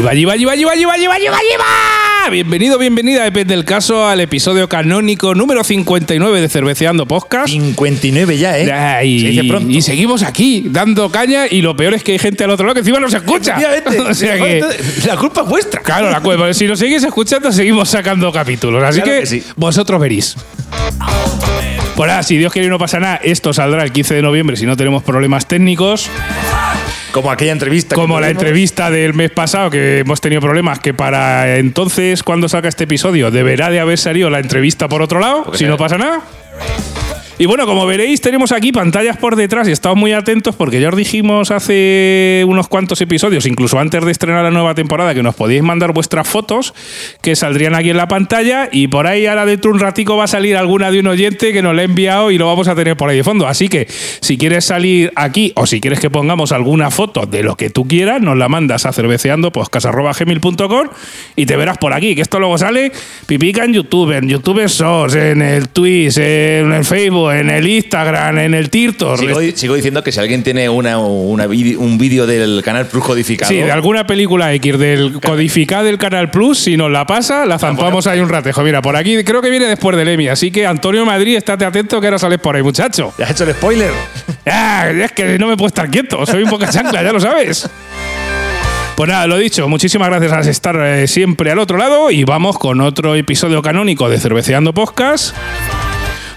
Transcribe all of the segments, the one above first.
Yiva, yiva, yiva, yiva, yiva, yiva, yiva, yiva. Bienvenido, bienvenida, depende del caso, al episodio canónico número 59 de Cerveceando Podcast. 59 ya, ¿eh? Ya, y, Se dice pronto. y seguimos aquí, dando caña, y lo peor es que hay gente al otro lado que encima no se escucha. O sea que, La culpa es vuestra. claro, la cueva. Si nos seguís escuchando, seguimos sacando capítulos. Así Claro que, que sí. vosotros veréis. Por ahora, si Dios quiere y no pasa nada, esto saldrá el 15 de noviembre si no tenemos problemas técnicos. Como aquella entrevista. Como la entrevista del mes pasado, que hemos tenido problemas, que para entonces, cuando salga este episodio, deberá de haber salido la entrevista por otro lado, Porque si no pasa nada. Y bueno, como veréis, tenemos aquí pantallas por detrás y estamos muy atentos porque ya os dijimos hace unos cuantos episodios, incluso antes de estrenar la nueva temporada, que nos podíais mandar vuestras fotos que saldrían aquí en la pantalla y por ahí ahora dentro de un ratico va a salir alguna de un oyente que nos la ha enviado y lo vamos a tener por ahí de fondo. Así que si quieres salir aquí o si quieres que pongamos alguna foto de lo que tú quieras, nos la mandas a cerveceandopodcast.gmail.com y te verás por aquí, que esto luego sale pipica en YouTube, en YouTube Source, en el Twitch, en el Facebook, en el Instagram, en el Tirtor. Sigo, sigo diciendo que si alguien tiene una, un vídeo del canal Plus codificado. Sí, de alguna película X del codificado del Canal Plus, si nos la pasa, la zampamos ahí un ratejo. Mira, por aquí creo que viene después del Emmy, así que Antonio Madrid, estate atento que ahora sales por ahí, muchacho. ¿Ya has hecho el spoiler? Ah, es que no me puedo estar quieto, soy un poco chancla, ya lo sabes. Pues nada, lo dicho, muchísimas gracias por estar eh, siempre al otro lado y vamos con otro episodio canónico de Cerveceando Podcast.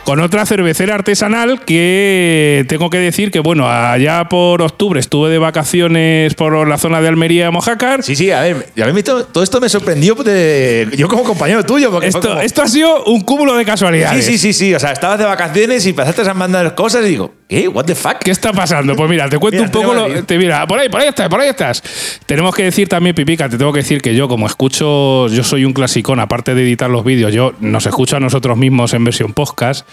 Con otra cervecera artesanal que tengo que decir que, bueno, allá por octubre estuve de vacaciones por la zona de Almería, Mojácar. Sí, sí, a ver, a mí todo, todo esto me sorprendió de- yo como compañero tuyo. Porque Esto, como- esto ha sido un cúmulo de sí, casualidades. sí, sí, sí. O sea, estabas de vacaciones y empezaste a mandar cosas y digo, ¿qué? ¿What the fuck? ¿Qué está pasando? Pues mira, te cuento Mira, un poco. Lo, te mira, por ahí, por ahí estás, por ahí estás. Tenemos que decir también, Pipica, te tengo que decir que yo, como escucho, yo soy un clasicón, aparte de editar los vídeos, yo nos escucho a nosotros mismos en versión podcast.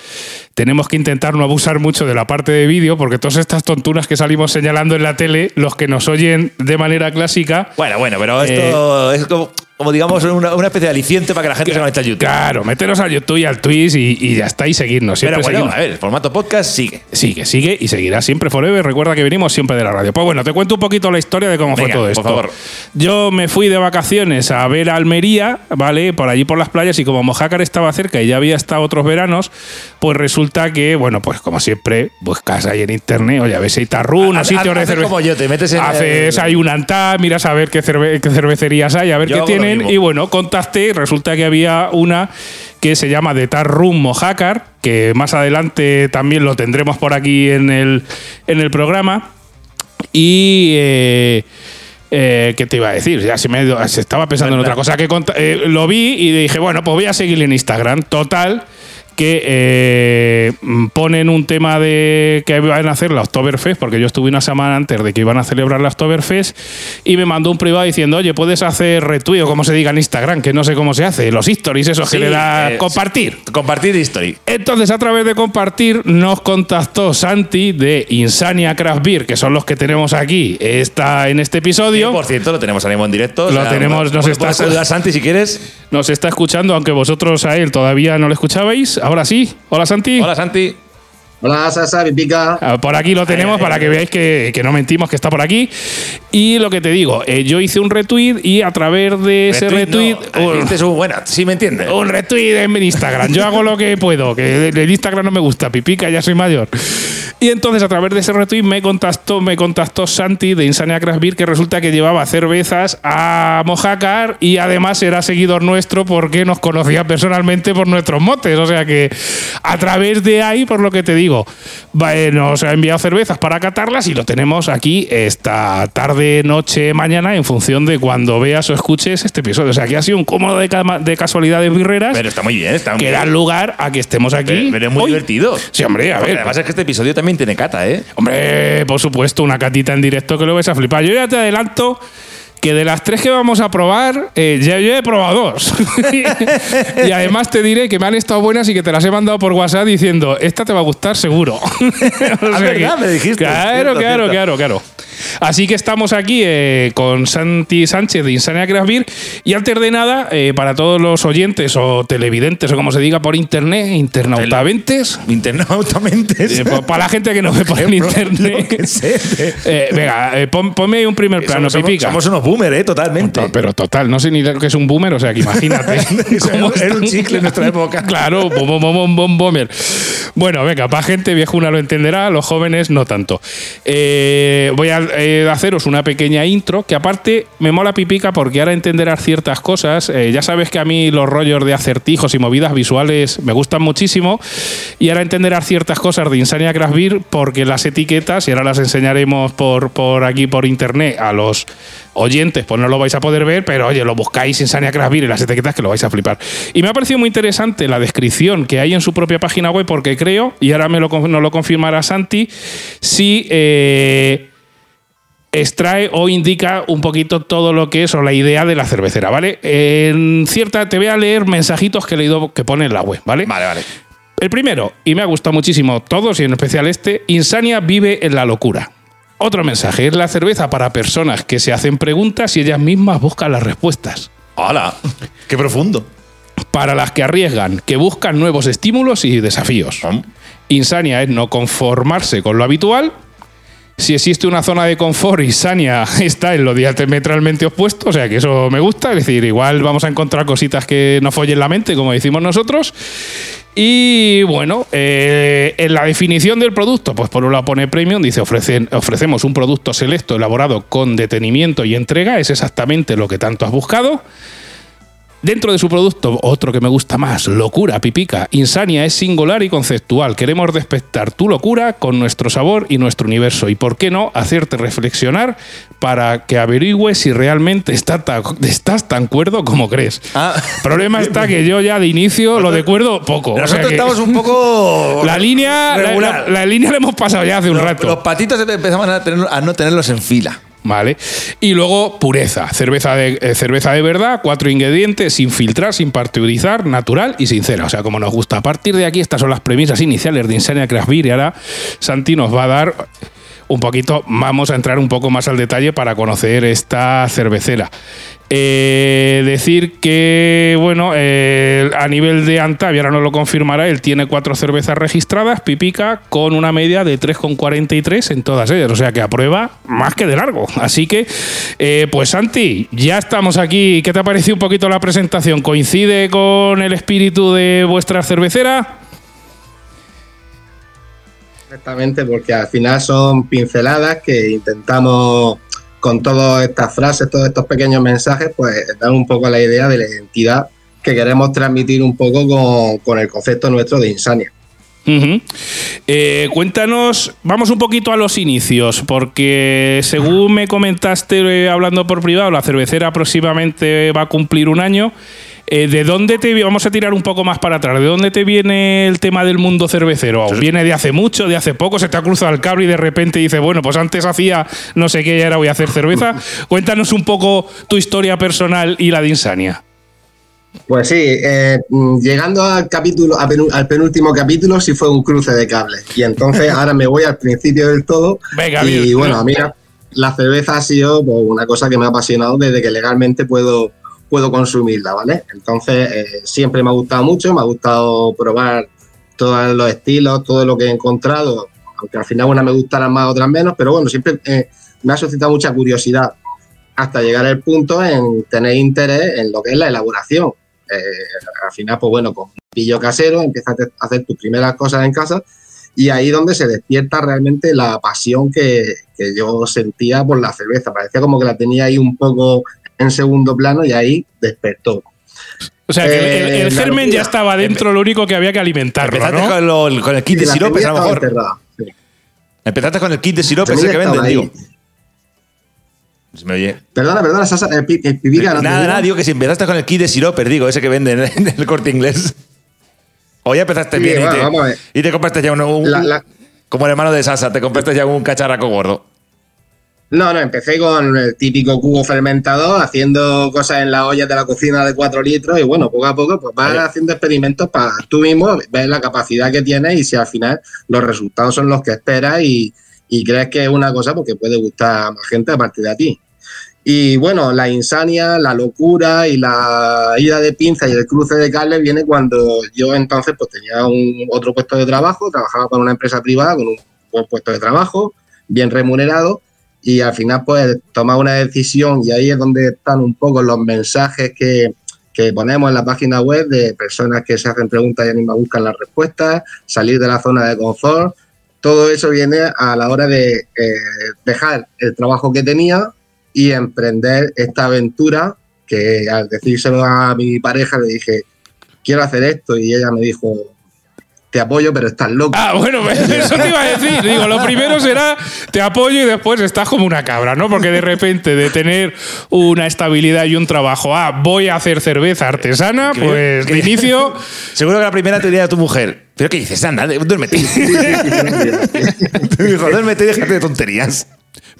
Tenemos que intentar no abusar mucho de la parte de vídeo, porque todas estas tonturas que salimos señalando en la tele, los que nos oyen de manera clásica. Bueno, bueno, pero Eh, esto es como, como digamos una, una especie de aliciente para que la gente se conecte a YouTube. Claro, meteros al YouTube y al Twitch y, y ya está, y seguirnos. Siempre Pero bueno, a ver, el formato podcast sigue. Sigue, sigue y seguirá siempre forever. Recuerda que venimos siempre de la radio. Pues bueno, te cuento un poquito la historia de cómo Venga, fue todo por esto. favor. Yo me fui de vacaciones a ver a Almería, ¿vale? Por allí por las playas y como Mojácar estaba cerca y ya había estado otros veranos, pues resulta que, bueno, pues como siempre, buscas ahí en internet, oye, a ver si hay tarrún, Haz- sitios de cerveza. como yo, te metes en Haces el- ahí un antá, miras a ver qué, cerve- qué cervecerías hay, a ver Yo qué hago Y bueno, contacté y resulta que había una que se llama The Tar Room Mojácar, que más adelante también lo tendremos por aquí en el, en el programa. Y. Eh, eh, ¿Qué te iba a decir? Ya se me se estaba pensando en otra cosa. Que eh, lo vi y dije, bueno, pues voy a seguirle en Instagram. Total, que eh, mm, ponen un tema de que van a hacer la Oktoberfest, porque yo estuve una semana antes de que iban a celebrar la Oktoberfest, y me mandó un privado diciendo, oye, puedes hacer retweet o como se diga en Instagram, que no sé cómo se hace, los stories esos Sí, que le da eh, compartir. Compartir history. Entonces, a través de compartir, nos contactó Santi de Insania Craft Beer, que son los que tenemos aquí está en este episodio. Por cierto, lo tenemos ahora mismo en directo. Lo tenemos, nos está- saludar, Santi, si quieres. Nos está escuchando, aunque vosotros a él todavía no lo escuchabais. Ahora sí. Hola, Santi. Hola, Santi. Hola, Sasa, Pipica. Ah, Por aquí lo tenemos ay, para ay. que veáis que, que no mentimos, que está por aquí. Y lo que te digo, eh, yo hice un retweet y a través de ese retweet. no, un- este es un bueno, sí me entiendes. Un retweet en Instagram. Yo hago lo que puedo, que el Instagram no me gusta, pipica, ya soy mayor. Y entonces a través de ese retweet me contactó, me contactó Santi de Insania Craft Beer, que resulta que llevaba cervezas a Mojácar y además era seguidor nuestro porque nos conocía personalmente por nuestros motes. O sea que a través de ahí, por lo que te digo, nos ha enviado cervezas para catarlas y lo tenemos aquí esta tarde, noche, mañana, en función de cuando veas o escuches este episodio. O sea que ha sido un cómodo de, casualidades birreras Pero está muy bien, está muy que dan lugar a que estemos aquí. Pero, pero es muy hoy. divertido. Sí, hombre, a Porque ver. Además es que este episodio también tiene cata, ¿eh? Hombre, por supuesto, una catita en directo que lo vais a flipar. Yo ya te adelanto que de las tres que vamos a probar, eh, ya yo he probado dos. y además te diré que me han estado buenas y que te las he mandado por WhatsApp diciendo, esta te va a gustar seguro. O sea verdad, me dijiste. Claro, Cierto, claro, cierto. claro, claro. Así que estamos aquí eh, con Santi Sánchez de Insania Craft Beer. Y antes de nada, eh, para todos los oyentes o televidentes o como se diga por internet, internautaventes. Internautamente. eh, pa- para la gente que nos ve por el internet. Venga, pon- ponme ahí un primer plano, somos, somos- Pipica. somos unos boomers, ¿eh? Totalmente. To- Pero total, no sé ni lo que es un boomer, o sea que imagínate. Era un chicle en nuestra época. Claro, bom, bom, bom, boomer. Bueno, venga, para gente viejuna lo entenderá, los jóvenes no tanto. Voy a eh, haceros una pequeña intro que aparte me mola pipica porque ahora entenderás ciertas cosas. Eh, ya sabes que a mí los rollos de acertijos y movidas visuales me gustan muchísimo y ahora entenderás ciertas cosas de Insania Craft Beer porque las etiquetas, y ahora las enseñaremos por, por aquí por internet a los oyentes, pues no lo vais a poder ver, pero oye, lo buscáis Insania Craft Beer y las etiquetas que lo vais a flipar. Y me ha parecido muy interesante la descripción que hay en su propia página web porque creo, y ahora me lo, nos lo confirmará Santi, si... eh, extrae o indica un poquito todo lo que es o la idea de la cervecera, ¿vale? En cierta, te voy a leer mensajitos que he leído que pone en la web, ¿vale? Vale, vale. El primero, y me ha gustado muchísimo todos y en especial este, Insania vive en la locura. Otro mensaje, es la cerveza para personas que se hacen preguntas y ellas mismas buscan las respuestas. ¡Hala! ¡Qué profundo! Para las que arriesgan, que buscan nuevos estímulos y desafíos. Insania es no conformarse con lo habitual. Si existe una zona de confort, Insania está en lo diametralmente opuesto, o sea que eso me gusta. Es decir, igual vamos a encontrar cositas que nos follen la mente, como decimos nosotros. Y bueno, eh, en la definición del producto, pues por un lado pone premium, dice ofrecen, ofrecemos un producto selecto elaborado con detenimiento y entrega, es exactamente lo que tanto has buscado. Dentro de su producto, otro que me gusta más, locura, pipica. Insania es singular y conceptual. Queremos despertar tu locura con nuestro sabor y nuestro universo. Y por qué no hacerte reflexionar para que averigües si realmente está tan- estás tan cuerdo como crees. Ah. Problema está que yo ya de inicio lo de cuerdo poco. O sea Nosotros estamos un poco. la línea, la, regular. la- la línea la hemos pasado ya hace un Los- rato. Los patitos empezamos a, tener- a no tenerlos en fila. ¿Vale? Y luego pureza, cerveza de, eh, cerveza de verdad, cuatro ingredientes, sin filtrar, sin pasteurizar, natural y sincera. O sea, como nos gusta. A partir de aquí, estas son las premisas iniciales de Insania Craft Beer y ahora Santi nos va a dar un poquito, vamos a entrar un poco más al detalle para conocer esta cervecera. Eh, decir que, bueno, eh, a nivel de Antab, y ahora nos lo confirmará, él tiene cuatro cervezas registradas, pipica, con una media de 3,43 en todas ellas. O sea que aprueba más que de largo. Así que, eh, pues Santi, ya estamos aquí. ¿Qué te ha parecido un poquito la presentación? ¿Coincide con el espíritu de vuestra cervecera? Exactamente, porque al final son pinceladas que intentamos con todas estas frases, todos estos pequeños mensajes, pues dar un poco la idea de la identidad que queremos transmitir un poco con, con el concepto nuestro de insania. Eh, cuéntanos, vamos un poquito a los inicios, porque según me comentaste eh, hablando por privado, la cervecera aproximadamente va a cumplir un año. Eh, ¿De dónde te vamos a tirar un poco más para atrás? ¿De dónde te viene el tema del mundo cervecero? ¿Aún ¿Viene de hace mucho, de hace poco? ¿Se te ha cruzado el cable y de repente dices, bueno, pues antes hacía no sé qué y ahora voy a hacer cerveza? Cuéntanos un poco tu historia personal y la de Insania. Pues sí, eh, mm, llegando al capítulo, al penúltimo capítulo, sí fue un cruce de cables. Y entonces ahora me voy al principio del todo. Venga, y bien. bueno, a mí la, cerveza ha sido pues, una cosa que me ha apasionado desde que legalmente puedo, puedo consumirla, ¿vale? Entonces eh, siempre me ha gustado mucho, me ha gustado probar todos los estilos, todo lo que he encontrado, aunque al final unas me gustaran más, otras menos, pero bueno, siempre eh, me ha suscitado mucha curiosidad hasta llegar al punto en tener interés en lo que es la elaboración. Eh, al final, pues bueno, con pillo casero, empiezas a hacer tus primeras cosas en casa y ahí donde se despierta realmente la pasión que, que yo sentía por la cerveza. Parecía como que la tenía ahí un poco en segundo plano y ahí despertó. O sea, que el- el, Eh, el germen locura. ya estaba dentro, lo único que había que alimentarlo, Empezaste ¿no? con, lo- con el kit Y de la siropes, a lo estaba mejor. enterrada, sí. Empezaste con el kit de siropes, Semilla ese que venden, digo. Se me oye. Perdona, perdona, Sasa, el, pi- el pipica no nada, nada, digo que si empezaste con el kit de siropes, digo, ese que venden en el corte inglés. O ya empezaste Sí, bien y, bueno, te, y te compraste ya un, un- La- la- Como el hermano de Sasa, te compraste ya un cacharraco gordo. No, no, empecé con el típico cubo fermentador, haciendo cosas en las ollas de la cocina de 4 litros y bueno, poco a poco pues vas haciendo experimentos para tú mismo ver la capacidad que tienes y si al final los resultados son los que esperas y, y crees que es una cosa porque puede gustar a más gente a partir de a ti. Y bueno, la insania, la locura y la ida de pinza y el cruce de cables viene cuando yo entonces pues tenía un otro puesto de trabajo, trabajaba para una empresa privada con un buen puesto de trabajo, bien remunerado y al final pues tomaba una decisión y ahí es donde están un poco los mensajes que, que ponemos en la página web de personas que se hacen preguntas y me buscan las respuestas, salir de la zona de confort. Todo eso viene a la hora de eh, dejar el trabajo que tenía y emprender esta aventura que al decírselo a mi pareja le dije, quiero hacer esto y ella me dijo, te apoyo, pero estás loco. Ah, bueno, eso te iba a decir. Digo, lo primero será te apoyo y después estás como una cabra, ¿no? Porque de repente de tener una estabilidad y un trabajo, ah, voy a hacer cerveza artesana, pues de inicio. Seguro que la primera te diría a tu mujer, ¿pero qué dices? Anda, duérmete. dijo, duérmete y déjate de tonterías.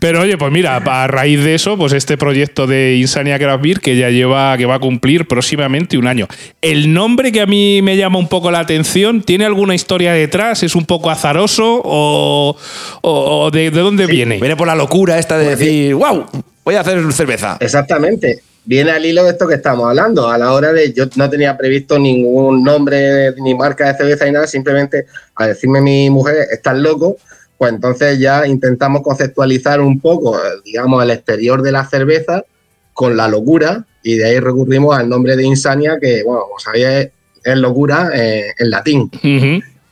Pero oye, pues mira, a raíz de eso, pues este proyecto de Insania Craft Beer que ya lleva, que va a cumplir próximamente un año. El nombre que a mí me llama un poco la atención, ¿tiene alguna historia detrás? ¿Es un poco azaroso o, de, dónde viene? Viene por la locura esta de decir, wow, voy a hacer cerveza. Exactamente. Viene al hilo de esto que estamos hablando. A la hora de, yo no tenía previsto ningún nombre ni marca de cerveza ni nada, simplemente a decirme mi mujer, estás loco, pues entonces ya intentamos conceptualizar un poco, digamos, el exterior de la cerveza con la locura y de ahí recurrimos al nombre de Insania, que, bueno, como sabéis, es locura eh, en latín.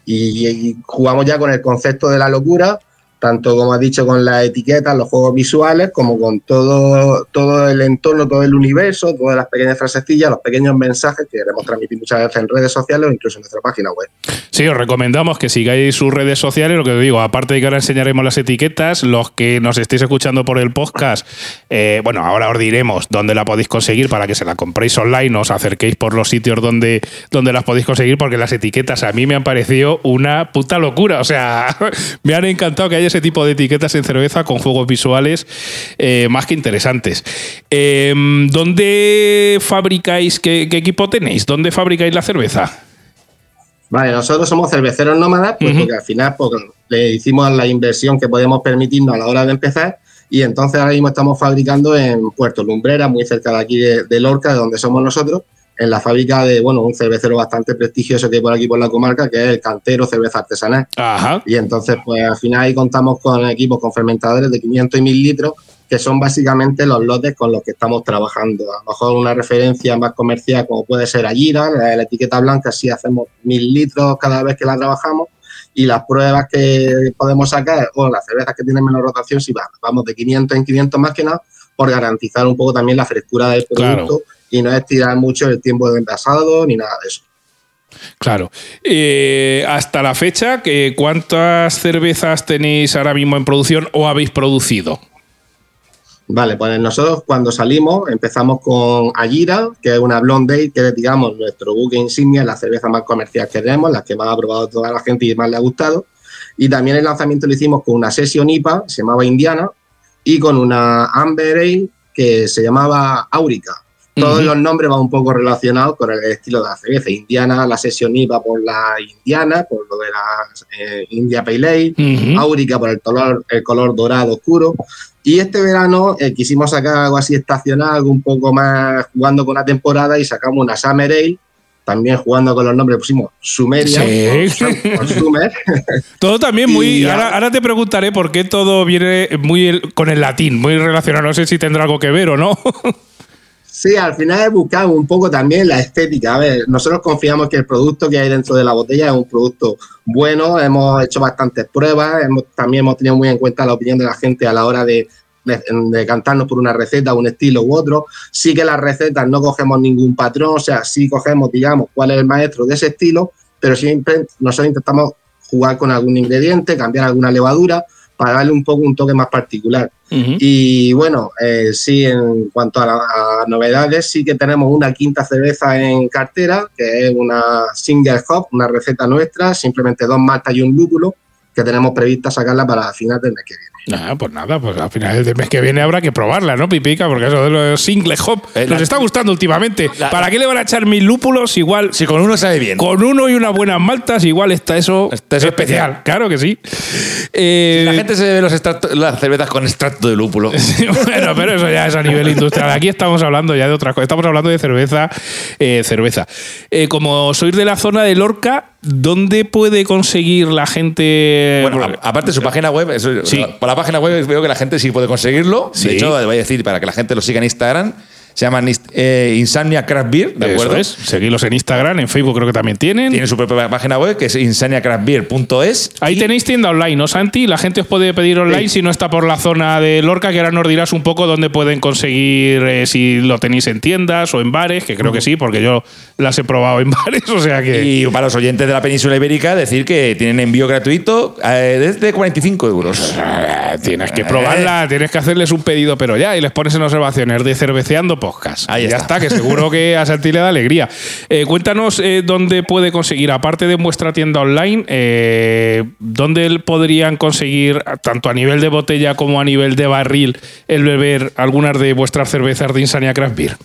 y, jugamos ya con el concepto de la locura tanto como has dicho con las etiquetas, los juegos visuales, como con todo, todo el entorno, todo el universo, todas las pequeñas frasecillas, los pequeños mensajes que queremos transmitir muchas veces en redes sociales o incluso en nuestra página web. Sí, os recomendamos que sigáis sus redes sociales, lo que os digo, aparte de que ahora enseñaremos las etiquetas, los que nos estéis escuchando por el podcast, eh, bueno, ahora os diremos dónde la podéis conseguir para que se la compréis online, os acerquéis por los sitios donde, donde las podéis conseguir, porque las etiquetas a mí me han parecido una puta locura, o sea, me han encantado que haya ese tipo de etiquetas en cerveza con juegos visuales eh, más que interesantes. Em, ¿Dónde fabricáis, qué, equipo tenéis? ¿Dónde fabricáis la cerveza? Vale, nosotros somos cerveceros nómadas, pues, porque al final pues, le hicimos la inversión que podemos permitirnos a la hora de empezar y entonces ahora mismo estamos fabricando en Puerto Lumbrera, muy cerca de aquí de Lorca, de donde somos nosotros, en la fábrica de, bueno, un cervecero bastante prestigioso que hay por aquí por la comarca, que es el Cantero Cerveza Artesanal. Y entonces, pues al final ahí contamos con equipos con fermentadores de 500 y 1000 litros, que son básicamente los lotes con los que estamos trabajando. A lo mejor una referencia más comercial como puede ser Ayira, la, la etiqueta blanca, sí hacemos 1000 litros cada vez que la trabajamos y las pruebas que podemos sacar, o las cervezas que tienen menos rotación, sí vamos de 500 en 500 más que nada, por garantizar un poco también la frescura del producto y no estirar mucho el tiempo de envasado ni nada de eso. Claro. Eh, hasta la fecha, ¿cuántas cervezas tenéis ahora mismo en producción o habéis producido? Vale, pues nosotros cuando salimos empezamos con Agira, que es una blonde que es, digamos, nuestro buque insignia, la cerveza más comercial que tenemos, la que más ha probado toda la gente y más le ha gustado. Y también el lanzamiento lo hicimos con una sesión IPA, se llamaba Indiana, y con una Amber Ale que se llamaba Aurica. Todos los nombres van un poco relacionados con el estilo de la cerveza. Indiana, la sesión IVA por la Indiana, por lo de la eh, India Pale Ale, Áurica por el color, el color dorado oscuro. Y este verano eh, quisimos sacar algo así estacional, algo un poco más jugando con la temporada y sacamos una Summer Ale, también jugando con los nombres, pusimos Sumeria, Sumer. todo también muy. Ahora, ahora, te preguntaré por qué todo viene muy con el latín, muy relacionado. No sé si tendrá algo que ver o no. Sí, al final he buscado un poco también la estética. A ver, nosotros confiamos que el producto que hay dentro de la botella es un producto bueno, hemos hecho bastantes pruebas, también hemos tenido muy en cuenta la opinión de la gente a la hora de, de, cantarnos por una receta, un estilo u otro. Sí que las recetas no cogemos ningún patrón, o sea, sí cogemos, digamos, cuál es el maestro de ese estilo, pero siempre nosotros intentamos jugar con algún ingrediente, cambiar alguna levadura para darle un poco un toque más particular. Y bueno, eh, sí, en cuanto a, novedades, sí que tenemos una quinta cerveza en cartera, que es una single hop, una receta nuestra, simplemente dos maltas y un lúpulo, que tenemos prevista sacarla para finales del mes que viene. Ah, pues nada, pues al final del mes que viene habrá que probarla, ¿no, Pipica? Porque eso de los single hop Eh, nos la- está gustando últimamente. La- ¿Para qué le van a echar mil lúpulos? Igual Si con uno sabe bien. con uno y unas buenas maltas, igual está eso, Está eso especial. especial. Claro que sí. Eh, La gente se bebe los extractos- las cervezas con extracto de lúpulo. bueno, pero eso ya es a nivel industrial. Aquí estamos hablando ya de otra cosa. Estamos hablando de cerveza. eh, cerveza. Eh, como sois de la zona de Lorca, ¿dónde puede conseguir la gente? Bueno, aparte de su página web, eso- Sí. por la página web veo que la gente sí puede conseguirlo. Sí. De hecho, voy a decir para que la gente lo siga en Instagram. Se llama eh, Insomnia Craft Beer, ¿de Eso acuerdo? es. Seguidlos en Instagram, en Facebook creo que también tienen. Tiene su propia página web que es insomniacraftbeer.es. Ahí tenéis tienda online, ¿no, Santi? La gente os puede pedir online si no está por la zona de Lorca, que ahora nos dirás un poco dónde pueden conseguir, eh, si lo tenéis en tiendas o en bares, que creo que sí, porque yo las he probado en bares, o sea que... Y para los oyentes de la península ibérica, decir que tienen envío gratuito eh, desde 45 euros. Tienes que probarla, tienes que hacerles un pedido, pero ya, y les pones en observaciones de cerveceando podcast. Ahí ya está. está, que seguro que a Santi le da alegría. Eh, cuéntanos eh, dónde puede conseguir, aparte de vuestra tienda online, eh, dónde podrían conseguir, tanto a nivel de botella como a nivel de barril, el beber algunas de vuestras cervezas de Insania Craft Beer.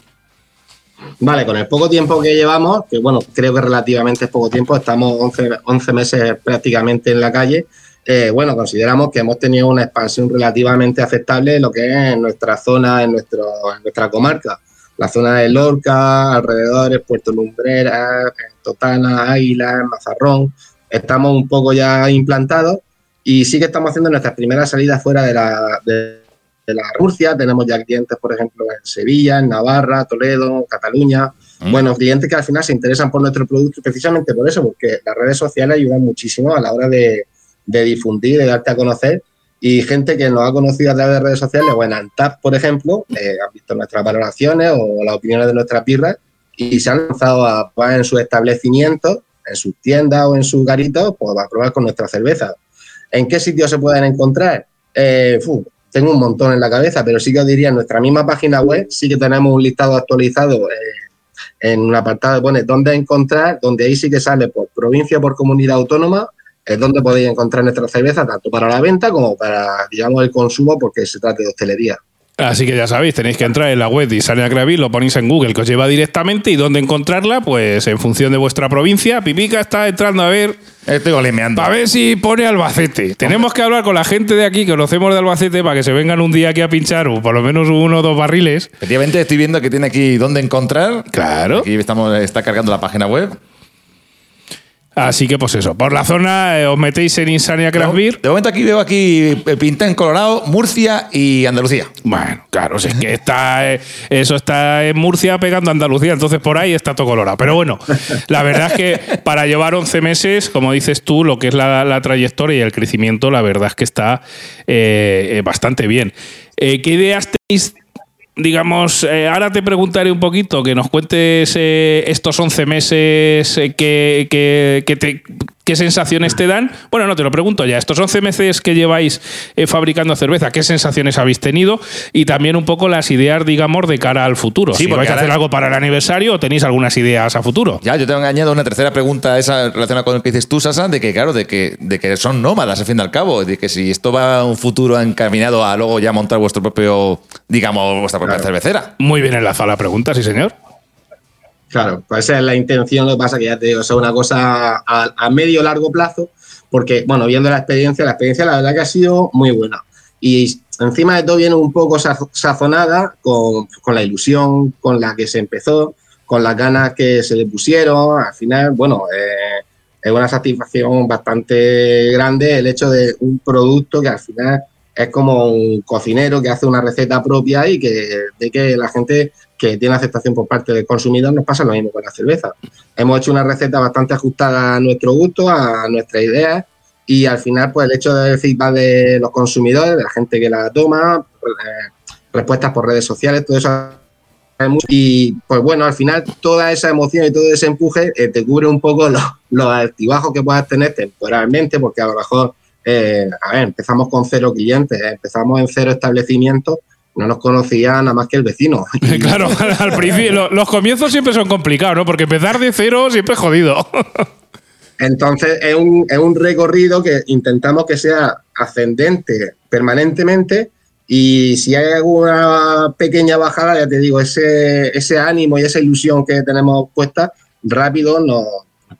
Vale, con el poco tiempo que llevamos, que bueno, creo que relativamente es poco tiempo, estamos 11, 11 meses prácticamente en la calle, eh, bueno, consideramos que hemos tenido una expansión relativamente aceptable en lo que es en nuestra zona, en, nuestro, en nuestra comarca. La zona de Lorca, alrededores, Puerto Lumbreras, Totana, Águila, Mazarrón. Estamos un poco ya implantados y sí que estamos haciendo nuestras primeras salidas fuera de la, de, de la Murcia. Tenemos ya clientes, por ejemplo, en Sevilla, en Navarra, Toledo, Cataluña. Mm. Buenos clientes que al final se interesan por nuestro producto precisamente por eso, porque las redes sociales ayudan muchísimo a la hora de, de difundir, de darte a conocer. Y gente que nos ha conocido a través de redes sociales, o en Antap, por ejemplo, eh, han visto nuestras valoraciones o las opiniones de nuestras birras y se han lanzado a probar en sus establecimientos, en sus tiendas o en sus garitos, pues a probar con nuestra cerveza. ¿En qué sitios se pueden encontrar? Eh, tengo un montón en la cabeza, pero sí que os diría, en nuestra misma página web sí que tenemos un listado actualizado eh, en un apartado que pone dónde encontrar, donde ahí sí que sale por provincia o por comunidad autónoma, es donde podéis encontrar nuestra cerveza, tanto para la venta como para, digamos, el consumo, porque se trata de hostelería. Así que ya sabéis, tenéis que entrar en la web de Insania Craft Beer, lo ponéis en Google, que os lleva directamente, y dónde encontrarla, pues en función de vuestra provincia. Pipica está entrando a ver Estoy golemeando. A ver si pone Albacete. Tenemos que hablar con la gente de aquí que conocemos de Albacete para que se vengan un día aquí a pinchar o por lo menos uno o dos barriles. Efectivamente, estoy viendo que tiene aquí dónde encontrar. Claro. Aquí estamos, está cargando la página web. Así que pues eso, por la zona eh, os metéis en Insania Craft Beer. De momento aquí veo aquí eh, pinta en Colorado, Murcia y Andalucía. Bueno, claro, si es que está, eh, eso está en Murcia pegando a Andalucía, entonces por ahí está todo colorado. Pero bueno, la verdad es que para llevar 11 meses, como dices tú, lo que es la, la trayectoria y el crecimiento, la verdad es que está eh, bastante bien. ¿Qué ideas tenéis? Digamos, eh, ahora te preguntaré un poquito, que nos cuentes eh, estos 11 meses, eh, qué, qué- qué te- qué sensaciones te dan. Bueno, no te lo pregunto ya, estos 11 meses que lleváis eh, fabricando cerveza, ¿qué sensaciones habéis tenido? Y también un poco las ideas, digamos, de cara al futuro. Sí, si vais a hacer algo para el aniversario o tenéis algunas ideas a futuro. Ya, yo te añado una tercera pregunta, esa relacionada con lo que dices tú, Sasa, de que, claro, de que, de que son nómadas, al fin y al cabo, de que si esto va a un futuro encaminado a luego ya montar vuestro propio, digamos, vuestra propia Claro. cervecera. Muy bien enlazada la pregunta, sí, señor. Claro, pues esa es la intención, lo que pasa que ya te digo, es una cosa a, a medio largo plazo, porque, bueno, viendo la experiencia, la experiencia la verdad que ha sido muy buena. Y encima de todo viene un poco saz- sazonada con, con la ilusión con la que se empezó, con las ganas que se le pusieron. Al final, bueno, eh, es una satisfacción bastante grande el hecho de un producto que al final es como un cocinero que hace una receta propia y que de que la gente que tiene aceptación por parte del consumidor nos pasa lo mismo con la cerveza. Hemos hecho una receta bastante ajustada a nuestro gusto, a nuestras ideas y al final pues el hecho del feedback de los consumidores, de la gente que la toma, eh, respuestas por redes sociales, todo eso y pues bueno, al final toda esa emoción y todo ese empuje eh, te cubre un poco los, altibajos que puedas tener temporalmente, porque a lo mejor, eh, a ver, empezamos con cero clientes, eh, empezamos en cero establecimientos, no nos conocía nada más que el vecino. Claro, al principio, lo- los comienzos siempre son complicados, ¿no? Porque empezar de cero siempre es jodido. Entonces es un, es un recorrido que intentamos que sea ascendente permanentemente y si hay alguna pequeña bajada, ya te digo, ese, ese ánimo y esa ilusión que tenemos puesta, rápido nos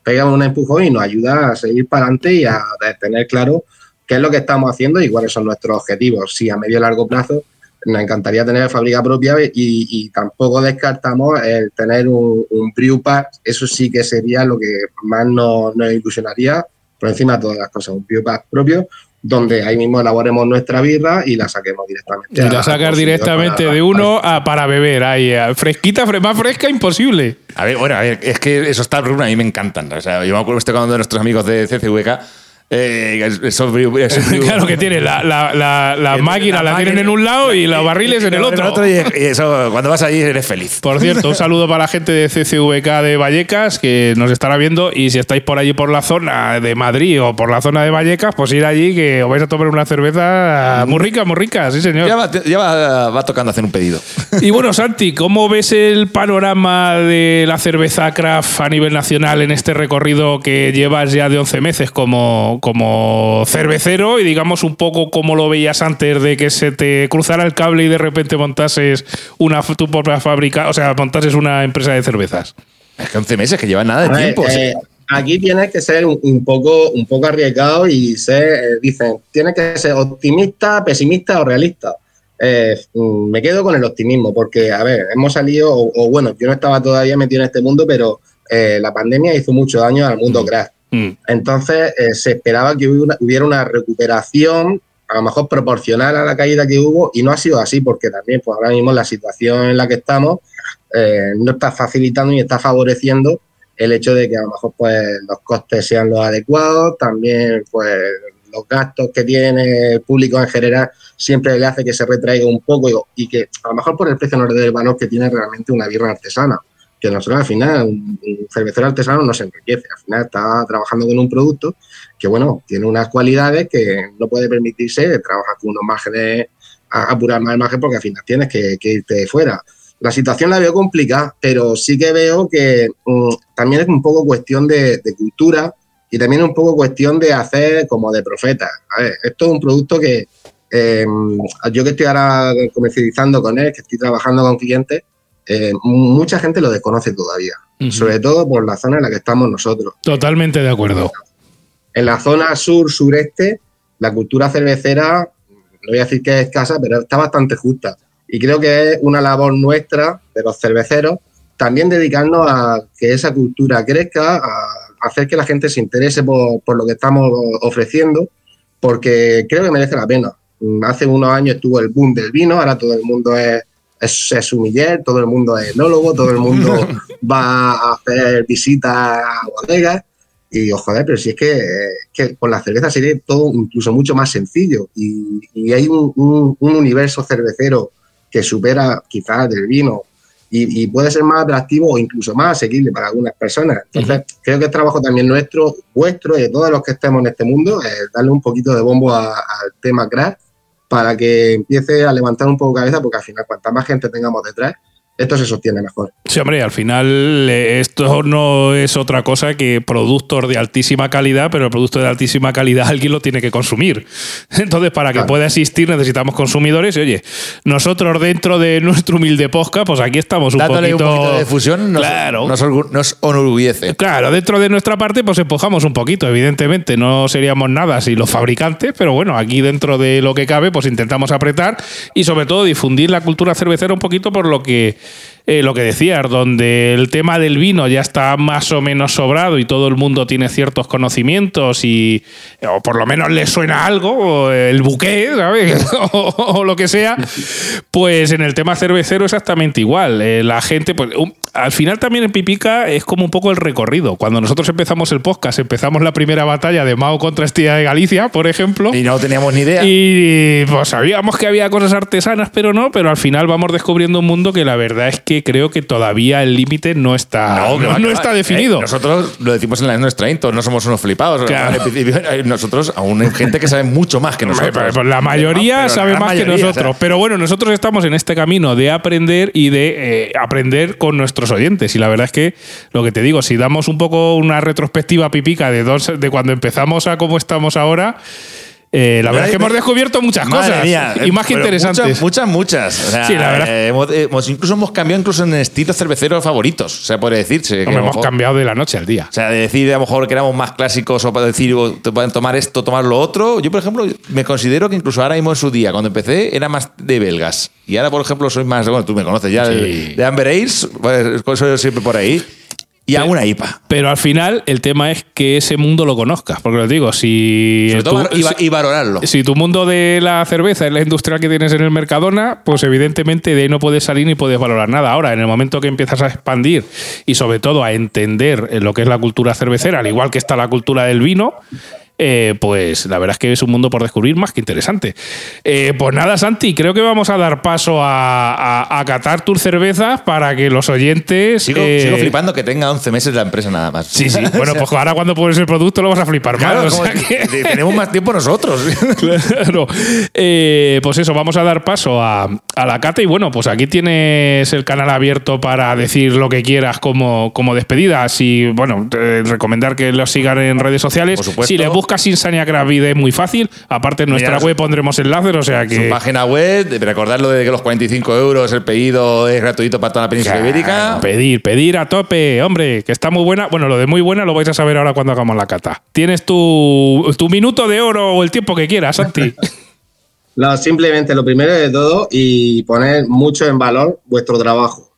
pega un empujón y nos ayuda a seguir para adelante y a tener claro qué es lo que estamos haciendo y cuáles son nuestros objetivos. Si a medio y largo plazo nos encantaría tener fábrica propia y, tampoco descartamos el tener un, un Eso sí que sería lo que más nos, nos, ilusionaría por encima de todas las cosas. Un brew propio donde ahí mismo elaboremos nuestra birra y la saquemos directamente. Y la sacar directamente de uno a, para beber, ahí, fresquita, más fresca, imposible. A ver, bueno, a ver, es que esos tal a mí me encantan. O sea, yo me acuerdo este cuando de nuestros amigos de CCVK eh, claro que tiene la, la, la, máquina, la, tienen en un lado y los barriles en el otro. y eso, cuando vas allí eres feliz. Por cierto, un saludo para la gente de CCVK de Vallecas que nos estará viendo y si estáis por allí por la zona de Madrid o por la zona de Vallecas, pues ir allí que os vais a tomar una cerveza muy rica, muy rica, sí señor. Ya va, ya va, va tocando hacer un pedido. Y bueno, Santi, ¿cómo ves el panorama de la cerveza craft a nivel nacional en este recorrido que llevas ya de 11 meses como como cervecero y digamos un poco como lo veías antes de que se te cruzara el cable y de repente montases una tu propia fábrica, o sea, montases una empresa de cervezas. Es que 11 meses, que lleva nada de tiempo. Eh, aquí tienes que ser un, poco, un poco arriesgado y ser, eh, dicen, tienes que ser optimista, pesimista o realista. Eh, mm, me quedo con el optimismo porque, a ver, hemos salido, o, bueno, yo no estaba todavía metido en este mundo, pero la pandemia hizo mucho daño al mundo craft. Mm. Entonces eh, se esperaba que hubiera una, recuperación a lo mejor proporcional a la caída que hubo y no ha sido así porque también pues ahora mismo la situación en la que estamos eh, no está facilitando ni está favoreciendo el hecho de que a lo mejor pues los costes sean los adecuados, también pues los gastos que tiene el público en general siempre le hace que se retraiga un poco y, que a lo mejor por el precio no le dé el valor que tiene realmente una birra artesana que nosotros al final, un, cervecero artesano no se enriquece, al final está trabajando con un producto que, bueno, tiene unas cualidades que no puede permitirse trabajar con unos márgenes, apurar más el margen porque al final tienes que, irte fuera. La situación la veo complicada, pero sí que veo que mm, también es un poco cuestión de, cultura y también un poco cuestión de hacer como de profeta. A ver, esto es un producto que eh, yo que estoy ahora comercializando con él, que estoy trabajando con clientes, eh, mucha gente lo desconoce todavía, sobre todo por la zona en la que estamos nosotros. Totalmente de acuerdo. En la zona sur-sureste, la cultura cervecera, no voy a decir que es escasa, pero está bastante justa. Y creo que es una labor nuestra, de los cerveceros, también dedicarnos a que esa cultura crezca, a hacer que la gente se interese por, por lo que estamos ofreciendo, porque creo que merece la pena. Hace unos años estuvo el boom del vino, ahora todo el mundo es es, es humiller, todo el mundo es enólogo, todo el mundo va a hacer visitas a bodegas. Y digo, joder, pero si es que, que, con la cerveza sería todo incluso mucho más sencillo. Y, y hay un, un, universo cervecero que supera quizás del vino y, y, puede ser más atractivo o incluso más asequible para algunas personas. Entonces, creo que es trabajo también nuestro, vuestro y de todos los que estemos en este mundo, darle un poquito de bombo al tema craft para que empiece a levantar un poco cabeza, porque al final, cuanta más gente tengamos detrás, esto se sostiene mejor. Sí, hombre, al final eh, esto no es otra cosa que productos de altísima calidad, pero el producto de altísima calidad alguien lo tiene que consumir. Entonces, para que pueda existir necesitamos consumidores y oye, nosotros dentro de nuestro humilde podcast, pues aquí estamos un, Dándole poquito, un poquito de fusión, nos, claro, nos, nos, enorgullece. Claro, dentro de nuestra parte pues empujamos un poquito, evidentemente, no seríamos nada si los fabricantes, pero bueno, aquí dentro de lo que cabe pues intentamos apretar y sobre todo difundir la cultura cervecera un poquito por lo que eh, lo que decías, donde el tema del vino ya está más o menos sobrado y todo el mundo tiene ciertos conocimientos y o por lo menos le suena algo, el buque, ¿sabes? o, lo que sea, pues en el tema cervecero exactamente igual. Eh, la gente, pues al final también en Pipica es como un poco el recorrido. Cuando nosotros empezamos el podcast, empezamos la primera batalla de Mao contra Estía de Galicia, por ejemplo. Y no teníamos ni idea. Y pues sabíamos que había cosas artesanas, pero no, pero al final vamos descubriendo un mundo que la verdad es que creo que todavía el límite no está, no, está definido. nosotros lo decimos en la nuestra intro, no somos unos flipados. Nosotros, aún hay gente que sabe mucho más que nosotros. La mayoría sabe más que nosotros. Pero bueno, nosotros estamos en este camino de aprender y de eh, aprender con nuestros oyentes. Y la verdad es que lo que te digo, si damos un poco una retrospectiva pipica de, dos, de cuando empezamos a cómo estamos ahora Eh, la verdad es que hemos descubierto muchas Madre cosas mía, y más que pero interesantes. Muchas, muchas. muchas. O sea, Sí, la verdad. eh, hemos, hemos- incluso hemos cambiado incluso en estilos cerveceros favoritos. O sea, puede decirse. que Hombre, lo hemos mejor- cambiado de la noche al día. O sea, de decir a lo mejor que éramos más clásicos o para decir o te pueden tomar esto, tomar lo otro. Yo, por ejemplo, me considero que incluso ahora mismo en su día, cuando empecé, era más de belgas. Y ahora, por ejemplo, soy más, bueno, tú me conoces ya, Sí. de, Amber Ales, pues, soy siempre por ahí. Y a una IPA. Pero al final el tema es que ese mundo lo conozcas. Porque lo digo, si, Sobre todo, tu, y, y valorarlo. si tu mundo de la cerveza es la industrial que tienes en el Mercadona, pues evidentemente de ahí no puedes salir ni puedes valorar nada. Ahora, en el momento que empiezas a expandir y sobre todo a entender lo que es la cultura cervecera, al igual que está la cultura del vino, eh, pues la verdad es que es un mundo por descubrir más que interesante. Eh, pues nada, Santi, creo que vamos a dar paso a, a- a catar tus cervezas para que los oyentes... Sigo, eh, sigo flipando que tenga 11 meses la empresa nada más. Sí, sí. Bueno, pues ahora cuando pones el producto lo vas a flipar Claro, más. o como sea que- que tenemos más tiempo nosotros. Claro. Pues eso, vamos a dar paso a, a la cata y bueno, pues aquí tienes el canal abierto para decir lo que quieras como, como despedida. Si, bueno, recomendar que los sigan en redes sociales. Por supuesto. Si le buscas Insania Craft Beer es muy fácil. Aparte en nuestra Mira, web pondremos enlaces, o sea Su que... página web, de- recordarlo de que los 45 euros el pedido es gratuito para toda la península ibérica. Pedir, pedir a tope, hombre, que está muy buena. Bueno, lo de muy buena lo vais a saber ahora cuando hagamos la cata. Tienes tu, tu minuto de oro o el tiempo que quieras, Santi. No, simplemente lo primero de todo y poner mucho en valor vuestro trabajo.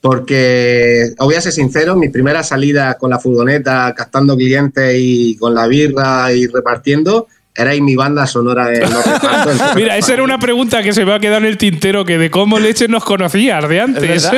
Porque os voy a ser sincero, mis primeras salidas con la furgoneta, captando clientes y con la birra y repartiendo, erais mi banda sonora en los Mira, esa era una pregunta que se me ha quedado en el tintero, que de cómo leche nos conocías de antes.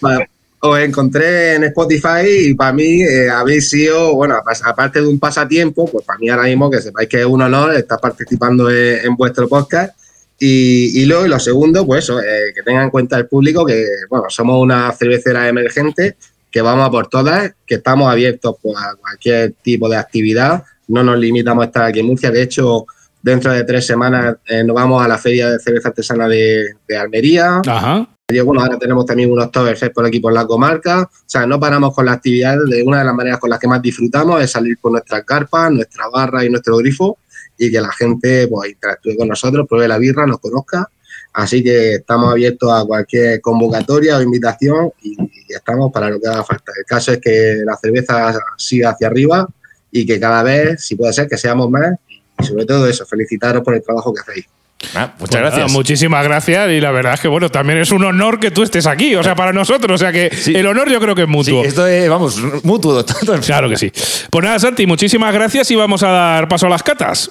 Bueno, os encontré en Spotify y para mí eh, habéis sido, bueno, aparte de un pasatiempo, pues para mí ahora mismo que sepáis que es un honor estar participando en, en vuestro podcast. Y, y luego, y lo segundo, pues eso, eh, que tenga en cuenta el público que, bueno, somos una cervecera emergente, que vamos a por todas, que estamos abiertos pues, a cualquier tipo de actividad, no nos limitamos a estar aquí en Murcia. De hecho, dentro de tres semanas eh, nos vamos a la Feria de Cerveza Artesana de, de Almería. Ajá. Y bueno, ahora tenemos también unos Oktoberfest por aquí por la comarca. O sea, no paramos con la actividad. De una de las maneras con las que más disfrutamos es salir con nuestras carpas, nuestra barra y nuestro grifo y que la gente pues, interactúe con nosotros, pruebe la birra, nos conozca. Así que estamos abiertos a cualquier convocatoria o invitación y, y estamos para lo que haga falta. El caso es que la cerveza siga hacia arriba y que cada vez, si puede ser, que seamos más. Y sobre todo eso, felicitaros por el trabajo que hacéis. Ah, muchas Pues gracias. nada, muchísimas gracias y la verdad es que bueno, también es un honor que tú estés aquí, o sea, para nosotros, o sea que Sí. el honor yo creo que es Sí, mutuo. esto es, vamos, mutuo. Claro que sí. Pues nada, Santi, muchísimas gracias y vamos a dar paso a las catas.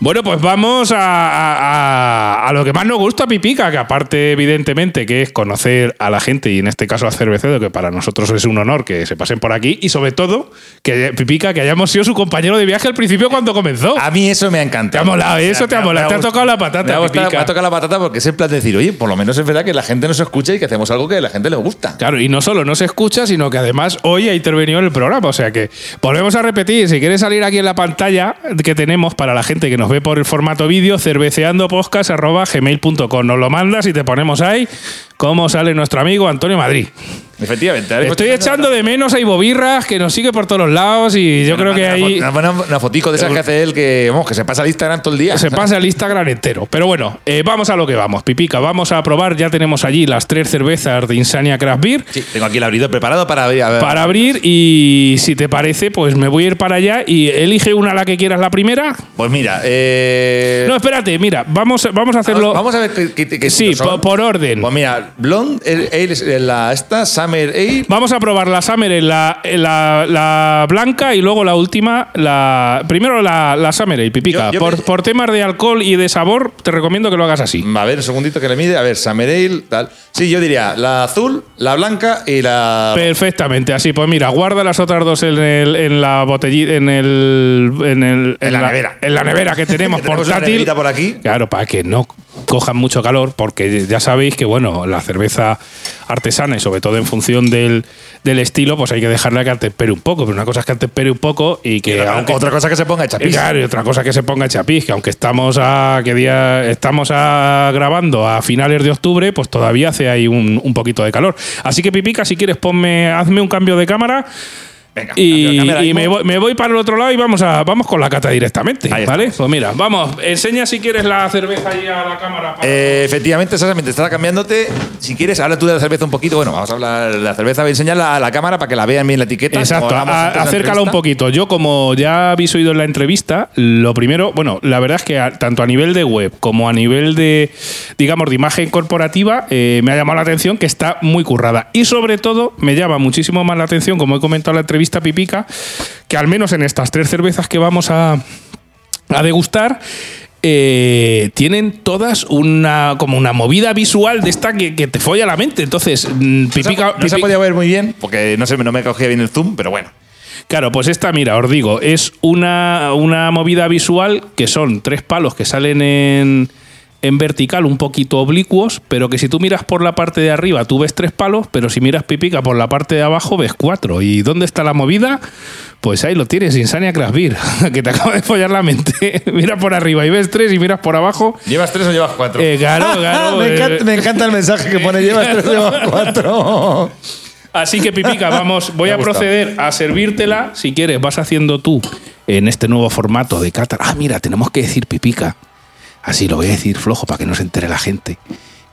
Bueno, pues vamos a, a- lo que más nos gusta, Pipica, que aparte, evidentemente, que es conocer a la gente y en este caso a Cervecedo, que para nosotros es un honor que se pasen por aquí y sobre todo, que Pipica, que hayamos sido su compañero de viaje al principio cuando comenzó. A mí eso me ha encantado. Te ha molado, eso te ha molado, te ha tocado la patata, Me ha, gustado- me ha tocado la patata porque es en plan de decir, oye, por lo menos es verdad que la gente nos escucha y que hacemos algo que a la gente le gusta. Claro, y no solo no se escucha, sino que además hoy ha intervenido en el programa. O sea que volvemos a repetir, si quieres salir aquí en la pantalla que tenemos para la gente que nos ve por el formato vídeo, cerveceandopodcast.gmail.com. Nos lo mandas y te ponemos ahí cómo sale nuestro amigo Antonio Madrid. Efectivamente. Estoy echando de menos a Ivo Birras, que nos sigue por todos los lados y yo creo que ahí Una, una fotico de esas que hace él que, vamos, que se pasa al Instagram todo el día. se pasa el Instagram entero. Pero bueno, eh, vamos a lo que vamos. Pipica, vamos a probar. Ya tenemos allí las tres cervezas de Insania Craft Beer. Sí, tengo aquí el abridor preparado para abrir. a ver. para abrir y si te parece, pues me voy a ir para allá y elige una la que quieras la primera. Pues mira, eh, No, espérate, mira, vamos, vamos a hacerlo. Vamos a ver qué, qué- qué sí, son. po- por orden. Pues mira, Blonde Ale, la, esta, Summer Ale. Vamos a probar la Summer en la, en la, la blanca y luego la última, la primero la, la Summer Ale, pipica. Yo- yo por, me- por temas de alcohol y de sabor, te recomiendo que lo hagas así. A ver, un segundito que le mide. A ver, Summer Ale, tal. Sí, yo diría la azul, la blanca y la. Perfectamente, así. Pues mira, guarda las otras dos en, el, en la botellita, en el, en el, En la nevera. en la nevera que tenemos portátil. por aquí. Claro, para que no cojan mucho calor, porque ya sabéis que bueno, la cerveza artesana y sobre todo en función del, del estilo, pues hay que dejarla que atempere un poco. Pero una cosa es que atempere un poco y que Otra- aunque otra cosa que se ponga hecha pis. Claro, y otra cosa que se ponga hecha pis, que aunque estamos a qué día estamos a, grabando a finales de octubre, pues todavía hace ahí un, un poquito de calor. Así que Pipica, si quieres, ponme, hazme un cambio de cámara. Venga, Y, me, voy, me voy para el otro lado y vamos a vamos con la cata directamente, ¿vale? Pues mira, vamos, enseña si quieres la cerveza ahí a la cámara. para- Eh, efectivamente, mientras estaba cambiándote, si quieres, habla tú de la cerveza un poquito. Bueno, vamos a hablar de la cerveza. Voy a enseñarla a la cámara para que la vean bien la etiqueta. Exacto, a- acércala un poquito. Yo, como ya habéis oído en la entrevista, lo primero, bueno, la verdad es que a- tanto a nivel de web como a nivel de, digamos, de imagen corporativa, eh, me ha llamado la atención que está muy currada. Y sobre todo, me llama muchísimo más la atención, como he comentado en la entrevista Pipica, que al menos en estas tres cervezas que vamos a, a degustar. eh, tienen todas una como una movida visual de esta que, que te folla la mente. Entonces, mm, No se, Pipica, no podía ver muy bien, porque no sé, no me cogía bien el zoom, pero bueno. Claro, pues esta, mira, os digo, es una, una movida visual que son tres palos que salen en, en vertical, un poquito oblicuos, pero que si tú miras por la parte de arriba tú ves tres palos, pero si miras pipica por la parte de abajo ves cuatro. ¿Y dónde está la movida? Pues ahí lo tienes, Insania Beer, que te acaba de follar la mente. Mira por arriba y ves tres y miras por abajo. ¿Llevas tres o llevas cuatro? Eh, claro, claro. me, eh, encanta, me encanta el mensaje que pone: llevas tres o llevas cuatro. Así que, Pipica, vamos, voy a proceder a servírtela. Si quieres, vas haciendo tú en este nuevo formato de cata. Ah, mira, tenemos que decir, Pipica. Así lo voy a decir flojo para que no se entere la gente.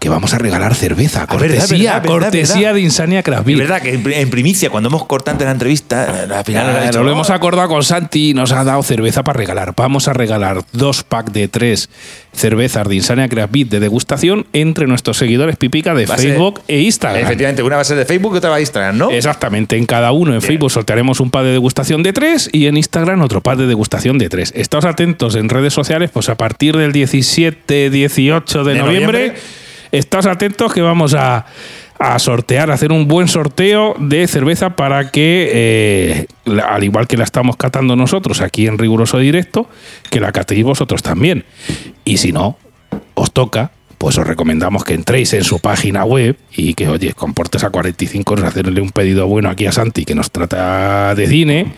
Que vamos a regalar cerveza. Ah, Cortesía, cortesía de Insania Craft Es Beer. verdad que en pri- en primicia, cuando hemos cortado antes la entrevista, al final dicho, lo "Oh". hemos acordado con Santi y nos ha dado cerveza para regalar. Vamos a regalar dos packs de tres cervezas de Insania Craft Beer de degustación entre nuestros seguidores Pipica de Va a ser- Facebook e Instagram. Efectivamente, una va a ser de Facebook y otra va a Instagram, ¿no? Exactamente, en cada uno. En Facebook sortearemos un pack de degustación de tres y en Instagram otro pack de degustación de tres. Estáos atentos en redes sociales, pues a partir del 17, 18 de, De noviembre, noviembre. Estáos atentos que vamos a, a sortear, a hacer un buen sorteo de cerveza para que, eh, al igual que la estamos catando nosotros aquí en riguroso directo, que la catéis vosotros también. Y si no, os toca, pues os recomendamos que entréis en su página web y que, oye, comportes a 45 euros, hacerle un pedido bueno aquí a Santi que nos trata de cine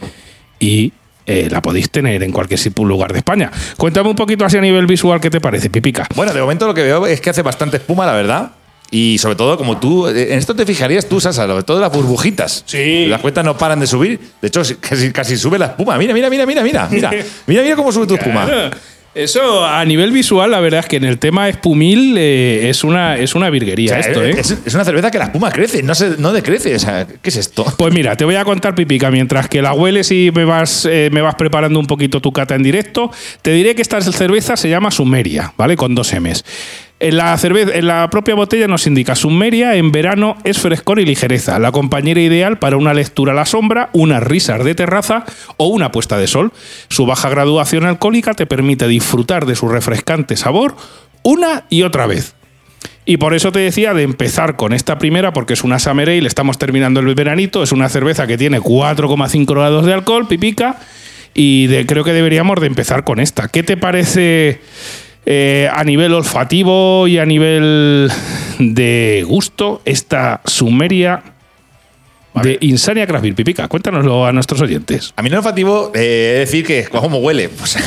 y eh, la podéis tener en cualquier lugar de España. Cuéntame un poquito así a nivel visual, ¿qué te parece, Pipica? Bueno, de momento lo que veo es que hace bastante espuma, la verdad. Y sobre todo, como tú, eh, en esto te fijarías tú, Sasa, sobre todo las burbujitas. Sí. Las cuentas no paran de subir. De hecho, casi, casi sube la espuma. Mira, mira, mira, mira, mira. Mira, mira, mira cómo sube tu espuma. Claro. Eso a nivel visual, la verdad es que en el tema espumil eh, es, una, es una virguería O sea, esto, ¿eh? es, es una cerveza que la espuma crece, no, se, no decrece. O sea, ¿qué es esto? Pues mira, te voy a contar, Pipica, mientras que la hueles y me vas, eh, me vas preparando un poquito tu cata en directo, te diré que esta cerveza se llama Sumeria, ¿vale? Con dos M's. En la, cerveza, en la propia botella nos indica Sumeria en verano es frescor y ligereza, la compañera ideal para una lectura a la sombra, unas risas de terraza o una puesta de sol. Su baja graduación alcohólica te permite disfrutar de su refrescante sabor una y otra vez. Y por eso te decía de empezar con esta primera, porque es una Summer Ale, estamos terminando el veranito, es una cerveza que tiene 4,5 grados de alcohol, pipica, y de- creo que deberíamos de empezar con esta. ¿Qué te parece eh, a nivel olfativo y a nivel de gusto esta Sumeria de Insania Craft Beer? Pipica, cuéntanoslo a nuestros oyentes. A mí no olfativo, eh, he de decir que cómo huele. Pues,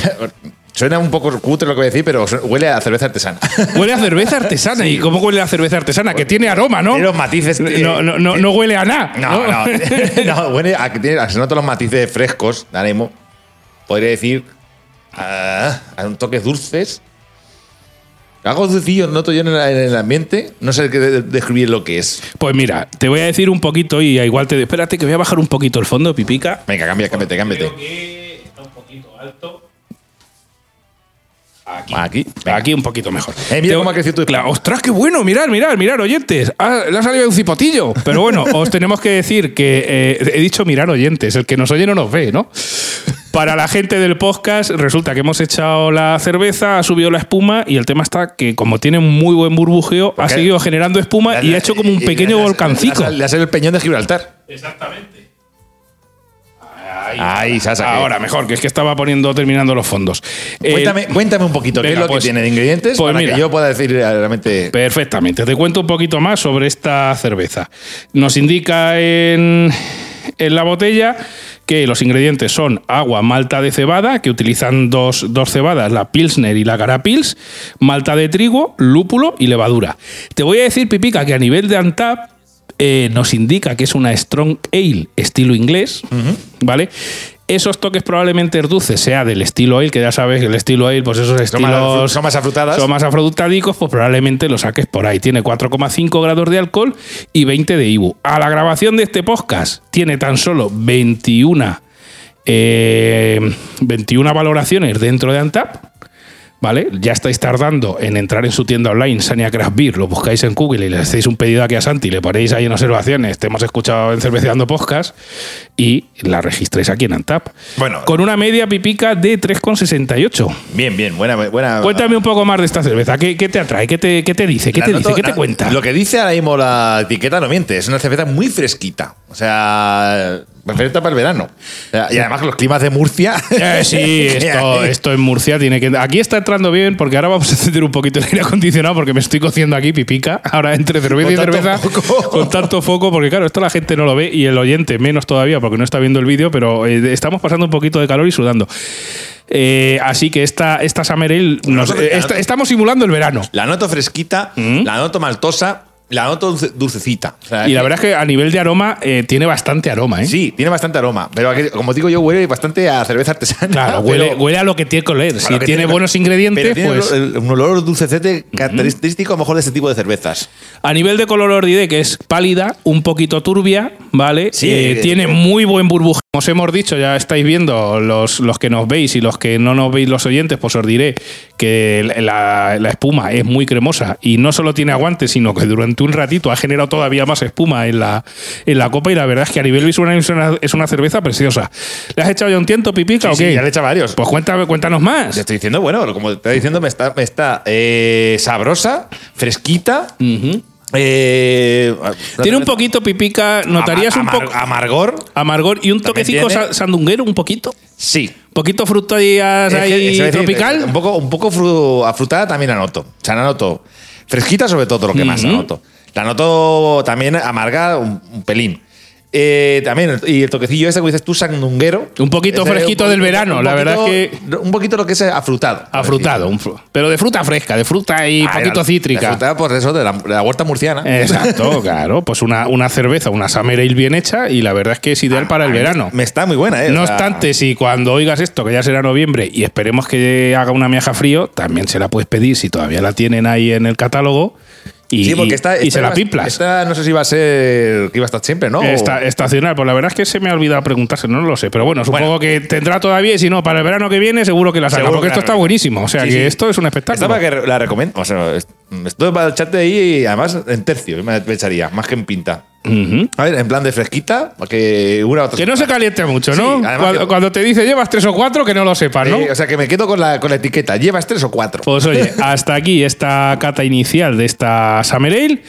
suena un poco cutre lo que voy a decir, pero huele a cerveza artesana. Huele a cerveza artesana. ¿Y cómo huele a cerveza artesana? Que tiene aroma, ¿no? Tiene los matices, eh, No, no, no, no huele a nada. No, no, no, huele a que tiene, se notan los matices frescos, de ánimo. Podría decir ah, a un toques dulces. Algo dulcillo noto yo en el, en el ambiente. No sé qué de- describir lo que es. Pues mira, te voy a decir un poquito y igual te. Espérate que voy a bajar un poquito el fondo, pipica. Venga, cambia, cámbiate, cámbiate. Que está un poquito alto. Aquí. Aquí. Venga. Aquí un poquito mejor. Eh, mira Te- cómo ha crecido tu Claro, ¡Ostras, qué bueno! Mirad, mirad, mirad, oyentes. Ah, le ha salido un cipotillo. Pero bueno, os tenemos que decir que eh, he dicho mirar oyentes. El que nos oye no nos ve, ¿no? Para la gente del podcast, resulta que hemos echado la cerveza, ha subido la espuma y el tema está que, como tiene un muy buen burbujeo, ha seguido generando espuma y ha hecho como un pequeño volcancico. Le ha- le ha salido el peñón de Gibraltar. Exactamente. Ahí, se ha sacado. Ahora, mejor, que es que estaba poniendo, terminando los fondos. Cuéntame, cuéntame un poquito qué es lo que pues- tiene de ingredientes pues para mira. que yo pueda decir realmente. Perfectamente. Te cuento un poquito más sobre esta cerveza. Nos indica en, en la botella que los ingredientes son agua, malta de cebada, que utilizan dos, dos cebadas, la Pilsner y la Carapils, malta de trigo, lúpulo y levadura. Te voy a decir, Pipica, que a nivel de Antap eh, nos indica que es una Strong Ale estilo inglés, ¿vale? Esos toques probablemente dulces sea del estilo ale, que ya sabes que el estilo ale, pues esos Son más- estilos son más afrutadas. son más afrutadicos, pues probablemente lo saques por ahí. Tiene 4,5 grados de alcohol y 20 de IBU. A la grabación de este podcast tiene tan solo 21, eh, 21 valoraciones dentro de Antap. ¿Vale? Ya estáis tardando en entrar en su tienda online, Sania Craft Beer, lo buscáis en Google y le hacéis un pedido aquí a Santi, le ponéis ahí en observaciones, te hemos escuchado en Cerveceando Podcast y la registréis aquí en Antap. Bueno. Con una media pipica de 3,68. Bien, bien, buena. buena Cuéntame un poco más de esta cerveza. ¿Qué, qué te atrae? ¿Qué te, qué te dice? ¿Qué te noto- dice? ¿Qué te cuenta? Lo que dice ahora mismo la etiqueta no miente. Es una cerveza muy fresquita. O sea, perfecta para el verano. Y además los climas de Murcia. Eh, sí, esto, esto en Murcia tiene que. Aquí está entrando bien, porque ahora vamos a encender un poquito el aire acondicionado, porque me estoy cociendo aquí pipica. Ahora entre cerveza y cerveza. foco. Con tanto foco, porque claro, esto la gente no lo ve y el oyente menos todavía, porque no está viendo el vídeo, pero eh, estamos pasando un poquito de calor y sudando. Eh, así que esta, esta Summer Ale nos- Nosotros- eh, esta- estamos simulando el verano. La noto fresquita, Mm. la noto maltosa, la noto dulce- dulcecita. O sea, Y la verdad es que a nivel de aroma eh, tiene bastante aroma, ¿eh? Sí, tiene bastante aroma. Pero aquí, como digo yo, huele bastante a cerveza artesana. Claro, pero- huele, huele a lo que tiene que oler. Si tiene, buenos pero ingredientes, tiene pues. el- un olor dulcecete característico a lo mejor de este tipo de cervezas. A nivel de color os diré que es pálida, un poquito turbia, ¿vale? Sí, Eh, tiene muy buen burbuja. Como os hemos dicho, ya estáis viendo los, los que nos veis y los que no nos veis los oyentes, pues os diré que la, la espuma es muy cremosa y no solo tiene aguante, sino que durante un ratito ha generado todavía más espuma en la, en la copa y la verdad es que a nivel visual es una, es una cerveza preciosa. ¿Le has echado ya un tiento, Pipica, Sí, o qué? sí, ya le he echado varios. Pues cuéntame, cuéntanos más. Te estoy diciendo, bueno, como te estoy diciendo, me está, me está eh, sabrosa, fresquita. Ujú. Eh, Tiene un poquito, Pipica, notarías un poco Amargor. amargor y un sa- sandunguero, un poquito. Sí. Poquito frutas Es que, ahí decir, tropical. Un poco, un poco fru- afrutada también la noto. O sea, la noto fresquita sobre todo lo que más la Ujú. noto. La noto también amarga un, un pelín. Eh, también, y el toquecillo ese que dices tú, sandunguero. Un poquito Ese, fresquito del verano, la verdad es Un poquito lo que es afrutado. Afrutado, decirlo. un fru- pero de fruta fresca, de fruta y Ah, poquito la- cítrica. la fruta, pues eso, de la, de la huerta murciana. Exacto, claro. Pues una, una cerveza, una Summer Ale bien hecha y la verdad es que es ideal para el verano. Me está muy buena, ¿eh? No O sea, obstante, si cuando oigas esto, que ya será noviembre, y esperemos que haga una miaja frío, también se la puedes pedir si todavía la tienen ahí en el catálogo y, Sí, porque esta, y esta se la pimplas. Esta no sé si va a ser iba a estar siempre, ¿no? Esta- estacional, pues la verdad es que se me ha olvidado preguntarse, no lo sé, pero bueno, supongo Bueno. que tendrá todavía y si no, para el verano que viene seguro que la saca, Seguro porque que esto la- está buenísimo, o sea Sí, que sí. esto es un Esta espectáculo. para que la recomiendo. O sea, est- estoy para echarte ahí y además en tercio me echaría, más que en pinta. A ver, en plan de fresquita, que una otra. Que no se caliente mucho, ¿no? Sí, además cuando, que- cuando te dice llevas tres o cuatro, que no lo sepas, ¿no? Eh, o sea, que me quedo con la, con la etiqueta. ¿Llevas tres o cuatro? Pues oye, hasta aquí esta cata inicial de esta Summer Ale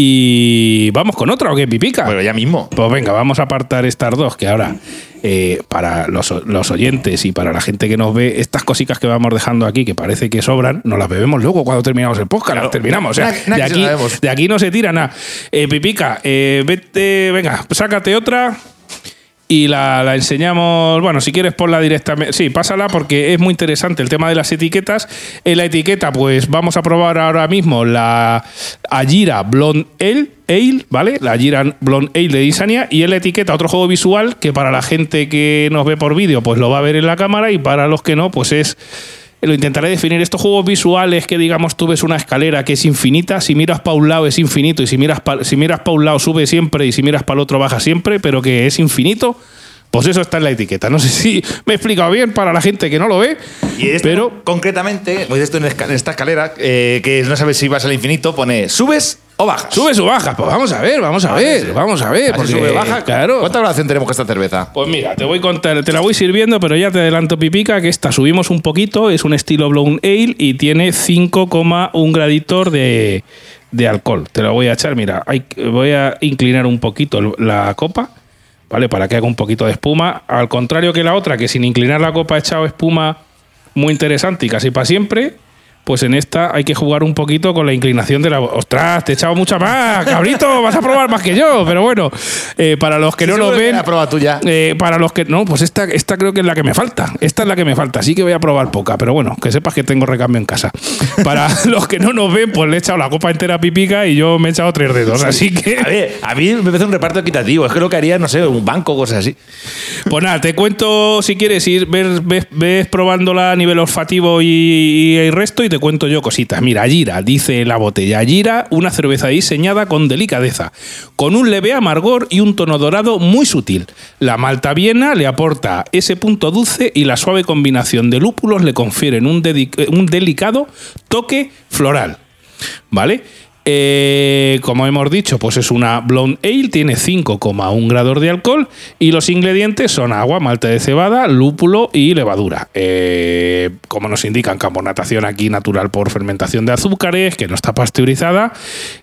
y vamos con otra, ¿o qué, Pipica? Bueno, ya mismo. Pues venga, vamos a apartar estas dos, que ahora, eh, para los, los oyentes y para la gente que nos ve, estas cositas que vamos dejando aquí, que parece que sobran, nos las bebemos luego cuando terminamos el podcast, Claro. las terminamos. O sea, se de aquí no se tira nada. Eh, Pipica, eh, vete, venga, sácate otra. Y la, la enseñamos, bueno, si quieres ponla directamente. Sí, pásala porque es muy interesante el tema de las etiquetas. En la etiqueta, pues vamos a probar ahora mismo la Ajira Blonde Ale, Ale, ¿vale? La Ajira Blonde Ale de Insania. Y en la etiqueta otro juego visual que para la gente que nos ve por vídeo, pues lo va a ver en la cámara y para los que no, pues es lo intentaré definir. Estos juegos visuales que, digamos, tú ves una escalera que es infinita. Si miras para un lado es infinito y si miras para si miras pa un lado sube siempre y si miras para el otro baja siempre, pero que es infinito. Pues eso está en la etiqueta. No sé si me he explicado bien para la gente que no lo ve, Y esto, pero concretamente, pues esto en, esta escalera, eh, que no sabes si vas al infinito, pone subes o bajas. sube o baja. Pues vamos a ver, vamos a ver, vamos a ver. Porque, sube o baja. Claro. ¿Cuánta graduación tenemos con esta cerveza? Pues mira, te voy a contar, te la voy sirviendo, pero ya te adelanto, Pipica, que esta subimos un poquito, es un estilo Blown Ale y tiene 5,1 graditos de, de alcohol. Te lo voy a echar, mira, hay- voy a inclinar un poquito la copa, ¿vale? Para que haga un poquito de espuma. Al contrario que la otra, que sin inclinar la copa ha echado espuma muy interesante y casi para siempre. Pues en esta hay que jugar un poquito con la inclinación de la. ¡Ostras! Te he echado mucha más, cabrito. Vas a probar más que yo. Pero bueno, eh, para los que no lo ven. la prueba tuya. Eh, para los que. No, pues esta, esta creo que es la que me falta. Esta es la que me falta. Así que voy a probar poca. Pero bueno, que sepas que tengo recambio en casa. Para los que no nos ven, pues le he echado la copa entera pipica y yo me he echado tres dedos. Así que. A ver, a mí me parece un reparto equitativo. Es que lo que haría, no sé, un banco o cosas así. Pues nada, te cuento si quieres ir, ves, ves, ves probándola a nivel olfativo y, y el resto y te cuento yo cositas. Mira, Gira, dice la botella. Gira, una cerveza diseñada con delicadeza, con un leve amargor y un tono dorado muy sutil. La malta viena le aporta ese punto dulce y la suave combinación de lúpulos le confieren un, delicado toque floral. ¿Vale? Eh, como hemos dicho, pues es una blonde ale, tiene 5,1 grados de alcohol y los ingredientes son agua, malta de cebada, lúpulo y levadura. Eh, como nos indican, carbonatación aquí natural por fermentación de azúcares, que no está pasteurizada,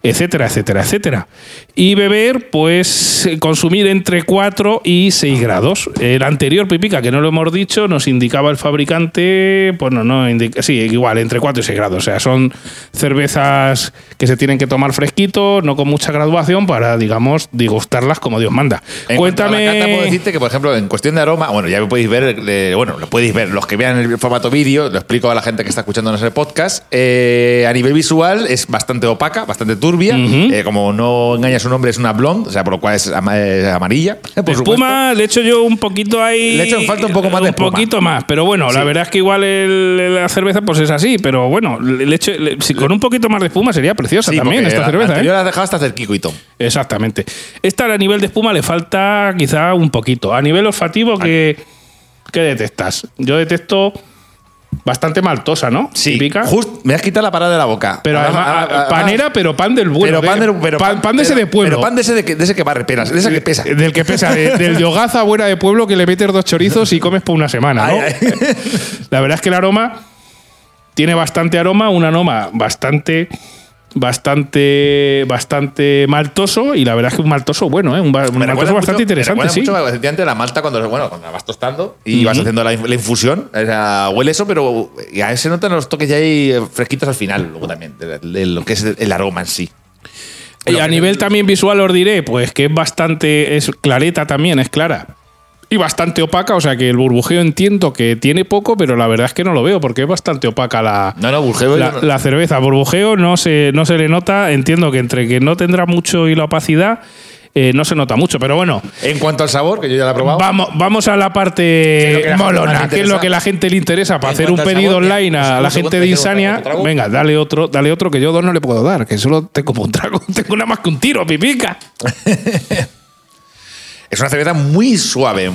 etcétera, etcétera, etcétera. Y beber, pues eh, consumir entre 4 y 6 grados. El anterior pipica, que no lo hemos dicho, nos indicaba el fabricante, pues no, no indica, sí, igual, entre 4 y 6 grados. O sea, son cervezas que se tienen que tomar fresquito, no con mucha graduación, para, digamos, digustarlas como Dios manda. En cuanto a la Cuéntame. cata, puedo decirte que, por ejemplo, en cuestión de aroma, bueno, ya me podéis ver, eh, bueno, lo podéis ver, los que vean el formato vídeo, lo explico a la gente que está escuchándonos el podcast. eh, a nivel visual es bastante opaca, bastante turbia. Eh, como no engaña su nombre, es una blonde, o sea, por lo cual es, ama- es amarilla. Por Espuma, le echo yo un poquito ahí. Le echo en falta un poco más de Un espuma. poquito más, pero bueno, la verdad es que igual el- la cerveza pues es así, pero bueno, le le echo, le- si con un poquito más de espuma sería preciosa Sí, también esta la cerveza. ¿eh? anterior la has dejado hasta todo. Exactamente. Esta a nivel de espuma le falta quizá un poquito. A nivel olfativo, ¿qué, qué detectas? Yo detecto bastante maltosa, ¿no? Típica. Justo, me has quitado la parada de la boca. Pero Además- panera, pero pan del bueno. pero pan, de- de, pero pan, pan de ese de pueblo. Pero pan de ese, de que, de ese que barre peras, de ese que pesa. Del que pesa, de- del de hogaza buena de pueblo que le metes dos chorizos y comes por una semana, ¿no? Ay, ay. La verdad es que el aroma tiene bastante aroma, un aroma bastante bastante bastante maltoso y la verdad es que un maltoso bueno, ¿eh? un, un maltoso bastante mucho- interesante, me sí. mucho efectivamente la malta cuando, bueno, cuando la vas tostando y vas haciendo la, la infusión. O sea, huele eso, pero ya se notan los toques ya ahí eh, fresquitos al final, luego también, de, de lo que es el aroma en sí. Y a nivel también visual os diré, pues que es bastante, es clareta también, es clara. Y bastante opaca, o sea que el burbujeo entiendo que tiene poco, pero la verdad es que no lo veo porque es bastante opaca la, No, no, burbujeo. la, yo no- la cerveza. Burbujeo no se, no se le nota, entiendo que entre que no tendrá mucho y la opacidad, eh, no se nota mucho, pero bueno. En cuanto al sabor, que yo ya la he probado. Vamos, vamos a la parte que la molona, que es lo que la gente le interesa para En hacer un pedido sabor, online a un la gente de Insania. otro. Venga, dale otro, dale otro que yo dos no le puedo dar, que solo tengo un trago, tengo nada más que un tiro, pipica. Es una cerveza muy suave.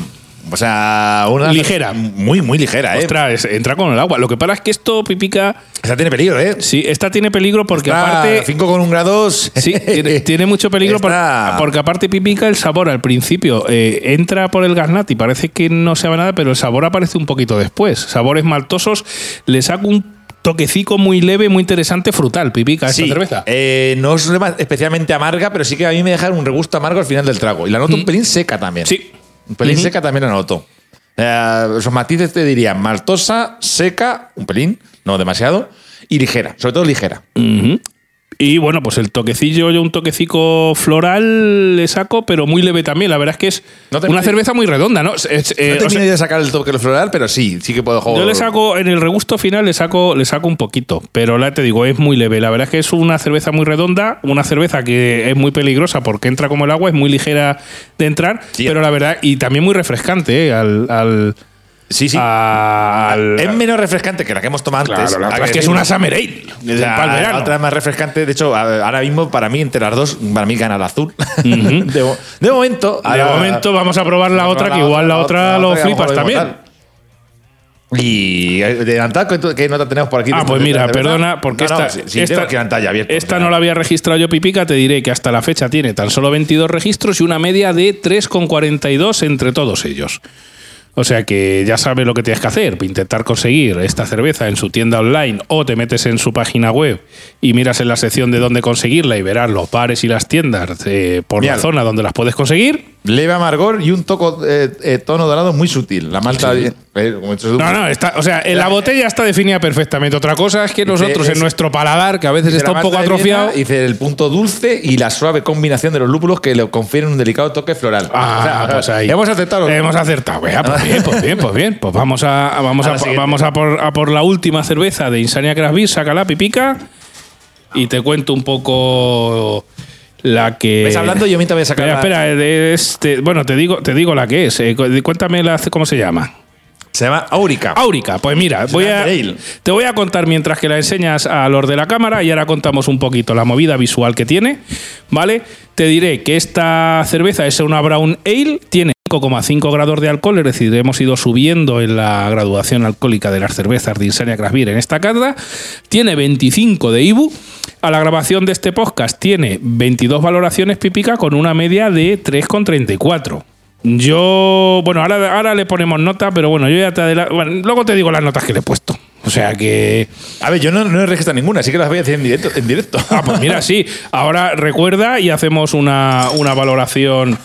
O sea, una. Ligera. Muy, muy ligera, ¿eh? Ostras, entra con el agua. Lo que pasa es que esto, pipica, Esta tiene peligro, ¿eh? sí, esta tiene peligro porque aparte 5 con un grados. Sí, tiene, tiene mucho peligro porque aparte pipica el sabor al principio eh, entra por el gaznati, parece que no sabe nada, pero el sabor aparece un poquito después. Sabores maltosos, le saco un toquecico muy leve, muy interesante, frutal, pipica esta Sí, cerveza. eh, no es especialmente amarga, pero sí que a mí me deja un regusto amargo al final del trago. Y la noto un pelín seca también. Mm. Sí. Un pelín seca también la noto. Eh, esos matices te dirían maltosa, seca, un pelín, no demasiado, y ligera, sobre todo ligera. Y bueno, pues el toquecillo, yo un toquecico floral le saco, pero muy leve también. La verdad es que es No una cerveza muy redonda, ¿no? Es- es- eh, no o sea, de sacar el toque floral, pero sí, sí que puedo Yo le saco, en el regusto final le saco, le saco un poquito, pero la te digo, es muy leve. La verdad es que es una cerveza muy redonda, una cerveza que es muy peligrosa porque entra como el agua, es muy ligera de entrar, Sí. pero la verdad, y también muy refrescante, ¿eh? al, al- Sí, sí. a- al- es menos refrescante que la que hemos tomado Claro, antes. la hay otra es que es una Summer Ale. La otra es más refrescante. De hecho, ahora mismo, para mí, entre las dos, para mí gana el azul. de, mo- de momento. De ahora- momento vamos a probar la otra, que igual la otra lo que flipas lo también. tal. Y eh, de Antal, ¿qué- ¿qué nota tenemos por aquí? Ah, pues mira, perdona, porque No, no, esta, abierta. esta no la había registrado yo, Pipica. Te diré que hasta la fecha tiene tan solo 22 registros y una media de 3,42 entre todos ellos. O sea que ya sabes lo que tienes que hacer, intentar conseguir esta cerveza en su tienda online o te metes en su página web y miras en la sección de dónde conseguirla y verás los bares y las tiendas eh, por Mira. la zona donde las puedes conseguir. Leve amargor y un toco, eh, eh, tono dorado muy sutil. La malta. eh, como he dicho, No, no, está, o sea, en la botella está definida perfectamente. Otra cosa es que nosotros en nuestro paladar, que a veces está un poco atrofiado. Dice el punto dulce y la suave combinación de los lúpulos que le confieren un delicado toque floral. Ah, O sea, pues ahí. Hemos aceptado. los- Hemos acertado. Vea, pues bien, pues bien, pues bien. Pues vamos a, vamos A siguiente. vamos a por, a por la última cerveza de Insania Craft Beer, sácala, pipica. Y te cuento un poco la que. Ves hablando yo mientras voy a sacar Espera, la- espera, de este- bueno, te digo, te digo la que es. eh, cu- cuéntame la, cómo se llama. Se llama Aurica. Áurica, pues mira, voy a, te voy a contar mientras que la enseñas a los de la cámara y ahora contamos un poquito la movida visual que tiene, ¿vale? Te diré que esta cerveza es una Brown Ale, tiene 5,5 grados de alcohol, es decir, hemos ido subiendo en la graduación alcohólica de las cervezas de Insania Craft Beer en esta cata, tiene 25 de IBU, a la grabación de este podcast tiene 22 valoraciones pípica con una media de 3,34. Yo, bueno, ahora, ahora le ponemos nota, pero bueno, yo ya te adela- bueno, luego te digo las notas que le he puesto. O sea que. A ver, yo no, no he registrado ninguna, así que las voy a decir en directo. En directo. Ah, pues mira, sí. Ahora recuerda y hacemos una, una valoración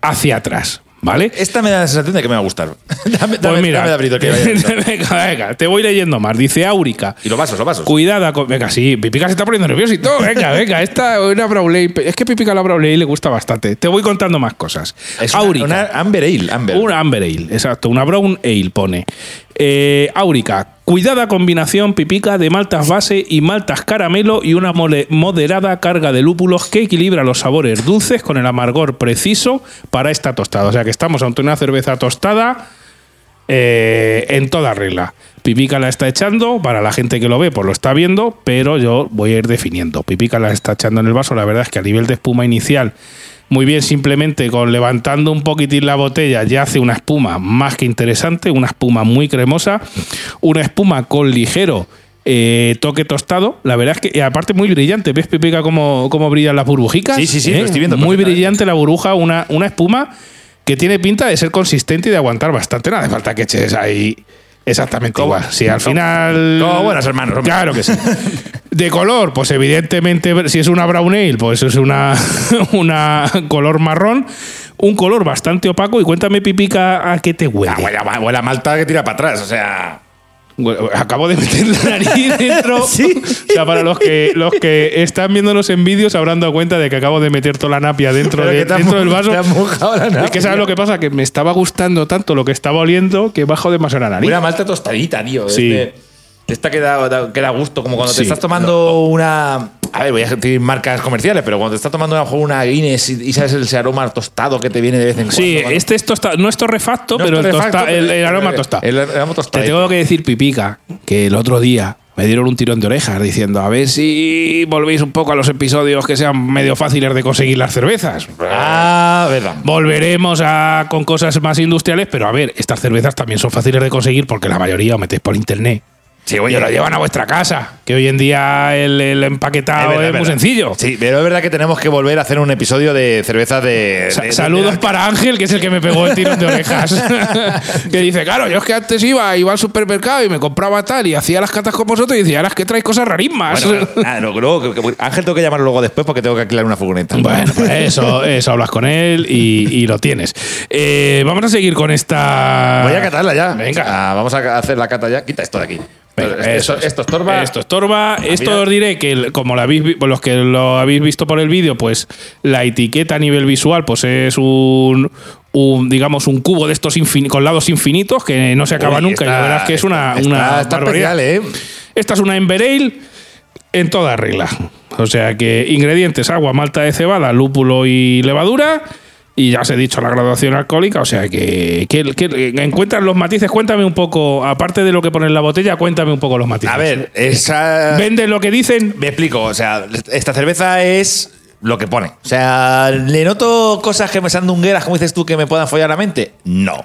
hacia atrás. ¿Vale? Esta me da la sensación de que me va a gustar. dame, Pues dame, mira, dame que venga, venga, te voy leyendo más. Dice Áurica. Y los vasos, los vasos. Cuidada con. Venga, sí, Pipica se está poniendo nervioso y todo. Venga, venga, esta es una Brown Ale. Es que Pipica la Brown Ale le gusta bastante. Te voy contando más cosas. Es una Amber Ale. Amber. Una Amber Ale, exacto. Una Brown Ale pone. Eh, Áurica. Cuidada combinación pipica de maltas base y maltas caramelo y una moderada carga de lúpulos que equilibra los sabores dulces con el amargor preciso para esta tostada. O sea que estamos ante una cerveza tostada eh, en toda regla. Pipica la está echando, para la gente que lo ve, pues lo está viendo, pero yo voy a ir definiendo. Pipica la está echando en el vaso, la verdad es que a nivel de espuma inicial, muy bien, simplemente con levantando un poquitín la botella ya hace una espuma más que interesante, una espuma muy cremosa, una espuma con ligero eh, toque tostado, la verdad es que aparte muy brillante, ¿ves Pipica cómo, cómo brillan las burbujicas? Sí, sí, sí, ¿Eh? lo estoy viendo Muy brillante la burbuja, una, una espuma que tiene pinta de ser consistente y de aguantar bastante. Hace falta que eches ahí exactamente igual. Si al final. como buenos hermanos, hombre. Claro que sí. De color, pues evidentemente, si es una brown ale, pues es una, una color marrón. Un color bastante opaco. Y cuéntame, Pipica, a qué te huele. Ah, huele, a- huele a malta que tira para atrás. O sea. Acabo de meter la nariz dentro. Sí. O sea, para los que, los que están viéndonos en vídeos se habrán dado cuenta de que acabo de meter toda la napia dentro, de- dentro del vaso. te has mojado la Es que sabes lo que pasa, que me estaba gustando tanto lo que estaba oliendo que bajo demasiado la nariz. Una malta tostadita, tío. Sí. Este- esta que da, da- que da gusto, como cuando Sí. te estás tomando una. A ver, voy a decir marcas comerciales, pero cuando te estás tomando a lo mejor una Guinness y, y sabes ese aroma tostado que te viene de vez en cuando. Sí, cuando- este es tosta- no es torrefacto, No es pero el, torrefacto, tosta- el- pero- el aroma tostado. El aroma Te tostado. tengo que decir, Pipica, que el otro día me dieron un tirón de orejas diciendo a ver si volvéis un poco a los episodios que sean medio fáciles de conseguir las cervezas. Ah, verdad. Volveremos a, con cosas más industriales, pero a ver, estas cervezas también son fáciles de conseguir porque la mayoría os metéis por internet. Sí, oye, lo llevan a vuestra casa, que hoy en día el, el empaquetado es, verdad, muy verdad. sencillo. Sí, pero es verdad que tenemos que volver a hacer un episodio de cervezas de. Sa- de- de- Saludos de- para Ángel, que es el que me pegó el tirón de orejas. que dice, claro, yo es que antes iba, iba al supermercado y me compraba tal y hacía las catas con vosotros y decía, ahora es que traes cosas rarísimas. Bueno, bueno, nada, no, luego, que- que- Ángel tengo que llamarlo luego después porque tengo que alquilar una furgoneta. Bueno, pues eso, eso hablas con él y, y lo tienes. Eh, vamos a seguir con esta. Voy a catarla ya. Venga. Ah, vamos a hacer la cata ya. Quita esto de aquí. Esto, estorba. Esto estorba. Esto os diré que, como lo habéis, los que lo habéis visto por el vídeo, pues la etiqueta a nivel visual, pues es un, un, digamos, un cubo de estos con lados infinitos que no se acaba Uy, nunca. y la verdad es que es una, está- una está barbaridad. especial, ¿eh? Esta es una Ember Ale en toda regla. O sea que ingredientes: agua, malta de cebada, lúpulo y levadura. Y ya os he dicho la graduación alcohólica, o sea que, que, que encuentran los matices. Cuéntame un poco, aparte de lo que pone en la botella, cuéntame un poco los matices. A ver, esa. ¿Venden lo que dicen? Me explico, o sea, esta cerveza es lo que pone. O sea, ¿le noto cosas que me sandungueras, como dices tú, que me puedan follar la mente? No.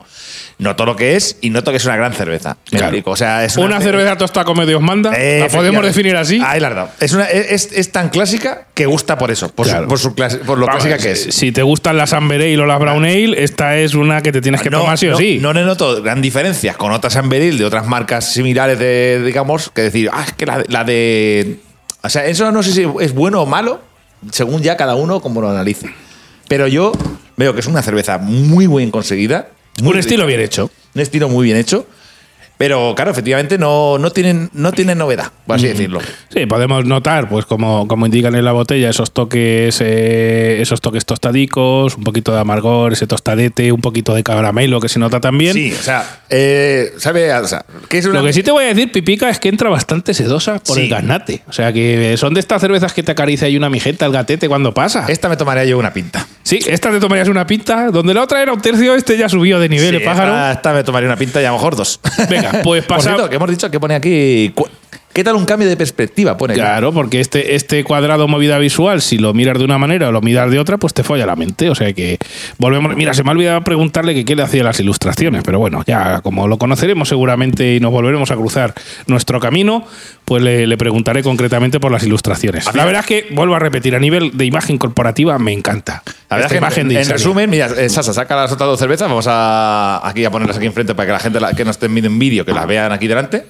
Noto lo que es y noto que es una gran cerveza. Me Claro. explico. O sea, es Una cerveza tostada como Dios manda. Eh, ¿La podemos efectivamente. definir así? Ahí la has dado. Es, una, es, es tan clásica que gusta por eso, por, Claro. su, por, su clase- por lo Vamos, clásica que es. Si te gustan las Amber Ale o las Brown Ale, esta es una que te tienes que tomar sí o no, sí. No le noto gran diferencias con otras Amberil de otras marcas similares de, digamos, que decir, ah, es que la, la de. O sea, eso no sé si es bueno o malo, según ya cada uno como lo analice. Pero yo veo que es una cerveza muy bien conseguida. Muy Un estilo bien hecho. Un estilo muy bien hecho. Pero claro, efectivamente no, no, tienen, no tienen novedad, por Mm. así decirlo. Sí, podemos notar, pues como, como indican en la botella, esos toques, eh, esos toques tostadicos, un poquito de amargor, ese tostadete, un poquito de caramelo que se nota también. Sí, o sea, eh, ¿sabe? O sea, ¿qué es una- Lo que sí te voy a decir, Pipica, es que entra bastante sedosa por Sí. el gaznate. O sea que son de estas cervezas que te acaricia y una mijeta el gatete cuando pasa. Esta me tomaría yo una pinta. Sí, esta te tomarías una pinta, donde la otra era un tercio, este ya subió de nivel, Sí, el pájaro. Esta, esta me tomaría una pinta y a lo mejor dos. Venga, pues Por pasa- cierto, que hemos dicho que pone aquí. ¿Qué tal un cambio de perspectiva? Pone. Claro, porque este, este cuadrado movida visual, si lo miras de una manera o lo miras de otra, pues te folla la mente. O sea que volvemos. Mira, se me ha olvidado preguntarle que qué le hacía las ilustraciones, pero bueno, ya como lo conoceremos seguramente y nos volveremos a cruzar nuestro camino, pues le, le preguntaré concretamente por las ilustraciones. La verdad es que, vuelvo a repetir, a nivel de imagen corporativa me encanta. La verdad es que, imagen en, en resumen, mira, eh, Sasa, saca las otras dos cervezas. Vamos a aquí a ponerlas aquí enfrente para que la gente la- que no esté viendo en vídeo, que las vean aquí delante.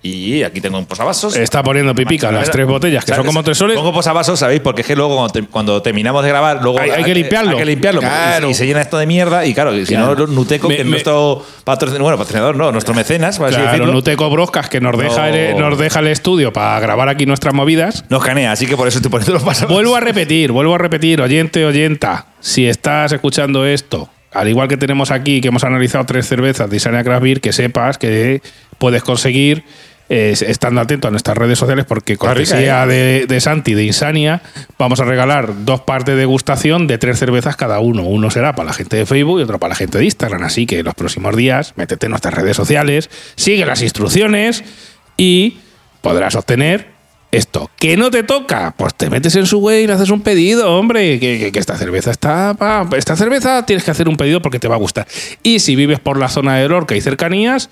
Y aquí tengo un posavasos. Está poniendo pipica las tres botellas, que son como tres soles. Pongo posavasos, ¿sabéis? Porque es que luego cuando, te- cuando terminamos de grabar, luego Hay- hay que limpiarlo. Hay que limpiarlo. Claro. Y se llena esto de mierda. Y claro, si Claro. no, Nuteco, Me- que es nuestro patrocinador, bueno, patrocinador, no, nuestro mecenas, así Claro, decirlo, Nuteco Broscas, que nos deja, No. el, nos deja el estudio para grabar aquí nuestras movidas. nos canea. Así que por eso estoy poniendo los pasavasos. Vuelvo a repetir, vuelvo a repetir, oyente, oyenta, si estás escuchando esto, al igual que tenemos aquí, que hemos analizado tres cervezas de Isania Craft Beer, que sepas que puedes conseguir estando atento a nuestras redes sociales, porque cortesía ¿eh? de, de Santi, de Insania, vamos a regalar dos partes de degustación de tres cervezas cada uno. Uno será para la gente de Facebook y otro para la gente de Instagram. Así que los próximos días, métete en nuestras redes sociales, sigue las instrucciones y podrás obtener esto. ¿Que no te toca? Pues te metes en su web y le haces un pedido, hombre. Que, que- que esta cerveza está. pa- esta cerveza tienes que hacer un pedido porque te va a gustar. Y si vives por la zona de Lorca y cercanías,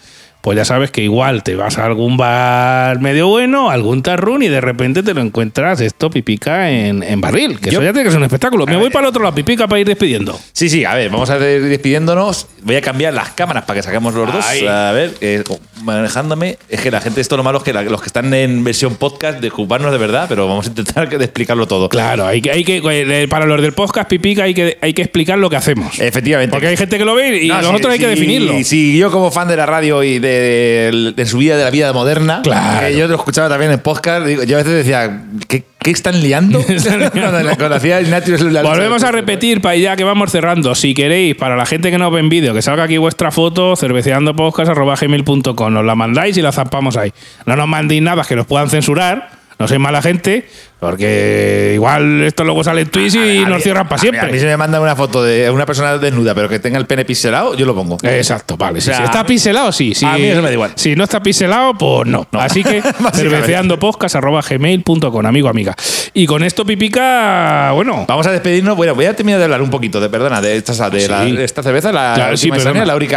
pues ya sabes que igual te vas a algún bar medio bueno, algún tarrún y de repente te lo encuentras esto pipica en, en barril. Que Yo- eso ya tiene que ser un espectáculo. Me voy para el otro lado, pipica, para ir despidiendo. Sí, sí, a ver, vamos a ir despidiéndonos. Voy a cambiar las cámaras para que saquemos los dos. A ver, que manejándome. Es que la gente, esto lo malo es que la- los que están en versión podcast, de ocuparnos de verdad, pero vamos a intentar que- de explicarlo todo. Claro, hay que, hay que, eh, para los del podcast pipica hay que, hay que explicar lo que hacemos. Efectivamente. Porque hay gente que lo ve y No, nosotros hay que definirlo. Si yo como fan de la radio y de, de su vida, de la vida moderna, Claro. que yo lo escuchaba también en podcast, digo, yo a veces decía, ¿qué, qué están liando? Volvemos a repetir para ya que vamos cerrando. Si queréis, para la gente que no ve en vídeo, que salga aquí vuestra foto, cerveceandopodcast.gmail.com. Nos la mandáis y la zampamos ahí. No nos mandéis nada que nos puedan censurar. No sois mala gente, porque igual esto luego sale en Twitch y nos cierran para a mí- A mí siempre. se me manda una foto de una persona desnuda, pero que tenga el pene pixelado, yo lo pongo. Exacto, vale. O sea, sí. ¿Está pixelado? Sí. sí. a mí eso me da igual. Si no está pixelado, pues no. Así que cerveceandopodcast.gmail.com, amigo, amiga. Y con esto, Pipica, bueno, Vamos a despedirnos. Bueno, voy a terminar de hablar un poquito, de perdona, de esta, de la- Sí. esta cerveza, la Claro, última sí, la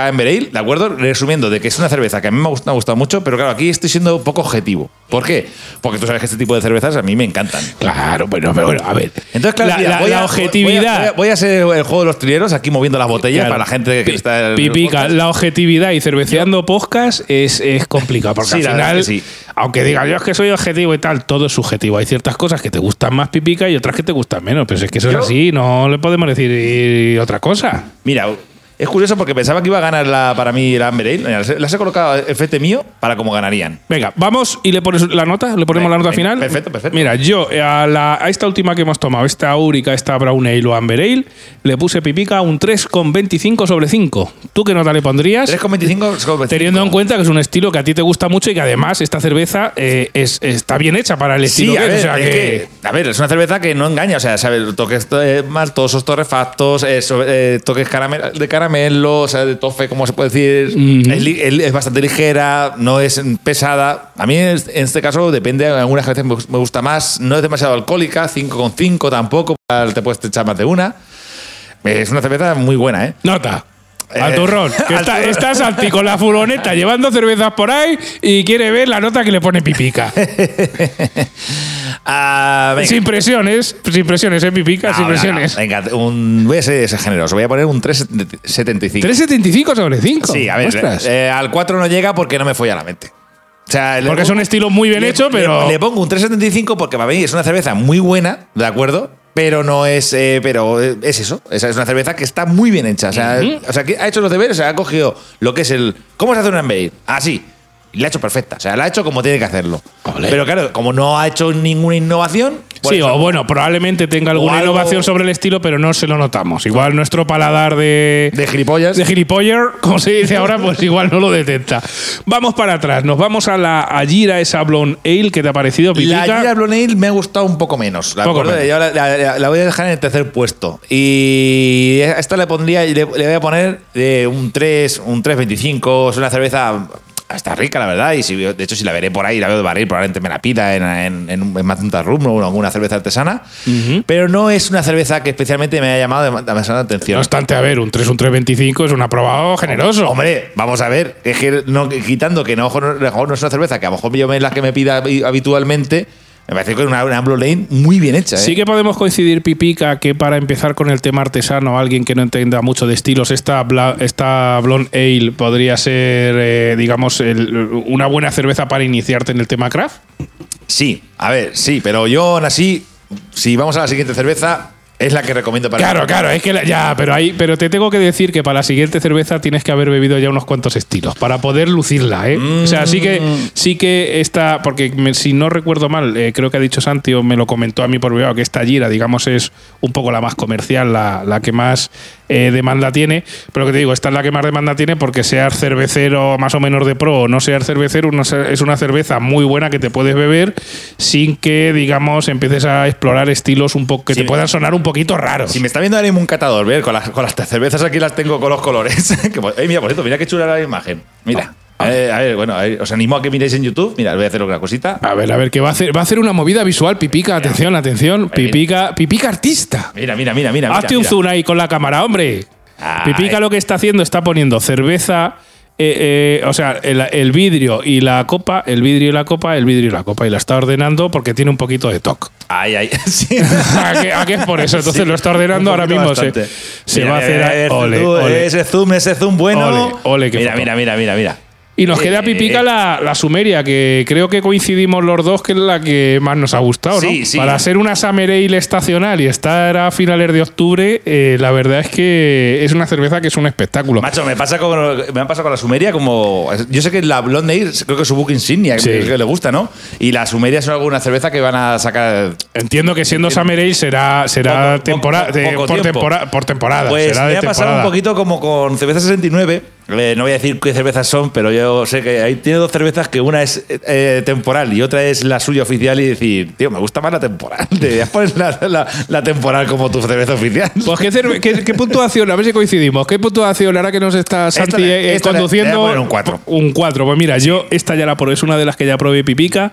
Amber Ale, ¿de acuerdo? Resumiendo, de que es una cerveza que a mí me ha gustado, me ha gustado mucho, pero claro, aquí estoy siendo poco objetivo. ¿Por qué? Porque tú sabes que este tipo de cervezas a mí me encantan. claro, bueno, pero bueno, a ver. Entonces, claro, la, mira, la- voy la a- objetividad. Voy a, voy a hacer el juego de los trileros aquí moviendo las botellas Claro. para la gente que está en el Pipica, podcast. la objetividad y cerveceando podcast es, es complicado. Porque Sí, al final, sí. aunque diga yo es que soy objetivo y tal, todo es subjetivo. Hay ciertas cosas que te gustan más pipica y otras que te gustan menos. Pero si es que eso Yo- es así, no le podemos decir otra cosa. Mira, Es curioso porque pensaba que iba a ganar la, para mí la Amber Ale. Las he colocado enfrente mío para cómo ganarían. Venga, vamos y le pones la nota, le ponemos Venga, la nota venga, final. perfecto, perfecto. Mira, yo eh, a, la- a esta última que hemos tomado, esta Úrica, esta Brown Ale o Amber Ale, le puse pipica un 3,25 sobre 5. ¿Tú qué nota le pondrías? 3,25. Teniendo en cuenta que es un estilo que a ti te gusta mucho y que además esta cerveza eh, es, está bien hecha para el estilo Sí, a que ver, o sea es que- que- a ver, es una cerveza que no engaña, o sea, ¿sabes? Toques eh, maltosos, torrefactos, eh, sobre- eh, toques caramel- de caramelo, o sea, de tofe, como se puede decir. Ujú. es, es- es bastante ligera, no es pesada. A mí en este caso depende, algunas veces me gusta más, no es demasiado alcohólica, 5,5 tampoco, te puedes echar más de una. Es una cerveza muy buena, ¿eh? Nota. Al Eh, turrón. Que al está, turrón. está Santi con la furgoneta llevando cervezas por ahí y quiere ver la nota que le pone pipica. Ah, sin presiones, sin presiones, ¿eh? Pipica, sin venga, presiones. Venga, un, voy a ser ese generoso, voy a poner un 3,75. 3,75 sobre 5. Sí, a ver, eh, al 4 no llega porque no me folla la mente. O sea, le Porque es pongo- un estilo muy bien le- hecho, le- pero. Le, pongo un 3,75 porque para mí es una cerveza muy buena, ¿de acuerdo? Pero no es. eh, pero es eso. Esa es una cerveza que está muy bien hecha. O sea, Ujú. o sea, que ha hecho los deberes, o sea, ha cogido lo que es el. ¿Cómo se hace una Amber? Así. Y la ha hecho perfecta. O sea, la ha hecho como tiene que hacerlo. Pero claro, como no ha hecho ninguna innovación. Sí, eso- o bueno, probablemente tenga alguna algo- innovación sobre el estilo, pero no se lo notamos. Igual nuestro paladar de. De gilipollas. de gilipoller, como se dice ahora, pues igual no lo detecta. Vamos para atrás, nos vamos a la Ajira, esa Blonde Ale que te ha parecido, Pipica. La Gira Blonde Ale me ha gustado un poco menos. ¿de Poco menos. Yo la, la- la voy a dejar en el tercer puesto. Y a esta le pondría, le, le voy a poner eh, un 3, un 3.25. Es una cerveza. Está rica, la verdad. Y si, de hecho, si la veré por ahí, la veo de barril, probablemente me la pida en, en, en, un- en Mazunta Rum o en alguna cerveza artesana. Pero no es una cerveza que especialmente me haya llamado dem- demasiada atención. No obstante, a ver, un 3, un 325 es un aprobado generoso. Hombre, vamos a ver, es que no, quitando que no, no, no es una cerveza que a lo mejor yo me la que me pida habi- habitualmente, me parece que es una, una Blue Lane muy bien hecha. ¿eh? Sí que podemos coincidir, Pipica, que para empezar con el tema artesano, alguien que no entienda mucho de estilos, esta, bla- esta Blonde Ale podría ser, eh, digamos, el- una buena cerveza para iniciarte en el tema craft. Sí, a ver, sí, pero yo aún así, si vamos a la siguiente cerveza, es la que recomiendo para Claro, claro, es que la- ya, pero ahí, pero te tengo que decir que para la siguiente cerveza tienes que haber bebido ya unos cuantos estilos para poder lucirla, ¿eh? O sea, sí que sí que está, porque me- si no recuerdo mal, eh, creo que ha dicho Santi o me lo comentó a mí por privado que esta gira, digamos, es un poco la más comercial, la, la que más eh, demanda tiene. Pero que te digo, esta es la que más demanda tiene porque seas cervecero más o menos de pro o no seas cervecero, una es una cerveza muy buena que te puedes beber sin que, digamos, empieces a explorar estilos un poco que Sí. te puedan sonar un poquito raros. Si me está viendo ahora mismo un catador, ver, con las, con las cervezas aquí las tengo con los colores. Que, pues, eh, mira, por cierto, mira qué chula la imagen. Mira. A ver, bueno, a ver, os animo a que miréis en YouTube. Mira, voy a hacer una cosita. A ver, a ver, que va a hacer, va a hacer una movida visual, Pipica, atención, atención, Pipica, Pipica artista. Mira, mira, mira, mira. Hazte mira, un zoom ahí con la cámara, hombre. Pipica lo que está haciendo está poniendo cerveza, eh, eh, o sea, el, el vidrio y la copa, el vidrio y la copa, el vidrio y la copa, y la está ordenando porque tiene un poquito de toque. Ay, ay. Sí. ¿A qué, a qué es por eso? Entonces Sí, lo está ordenando ahora mismo. Se, bastante. se Mira, va a mira, hacer. mira, ole, tú, ole. Ese zoom, ese zoom bueno. Ole, mira, mira, mira, mira, mira. Y nos queda Eh, Pipica eh, la, la Sumeria, que creo que coincidimos los dos, que es la que más nos ha gustado, ¿no? Sí. Para ser una Summer Ale estacional y estar a finales de octubre, eh, la verdad es que es una cerveza que es un espectáculo. Macho, me pasa con, me ha pasado con la Sumeria como. Yo sé que la Blonde Ale, creo que es su book insignia, Sí. que, que le gusta, ¿no? Y la Sumeria son alguna cerveza que van a sacar. Entiendo que siendo Summer Ale será, será Poco- tempora- poco- de- poco por, tempora- por temporada. Pues será de me ha pasado temporada. un poquito como con cerveza 69. Eh, no voy a decir qué cervezas son, pero yo sé que ahí tiene dos cervezas que una es eh, temporal y otra es la suya oficial y decir, tío, me gusta más la temporal. Deberías poner la, la- la temporal como tu cerveza oficial. Pues ¿qué, cerve- qué- qué puntuación, a ver si coincidimos, ¿qué puntuación ahora que nos está Santi eh, conduciendo? le un cuatro. Un 4. Pues mira, yo esta ya la probé, es una de las que ya probé Pipica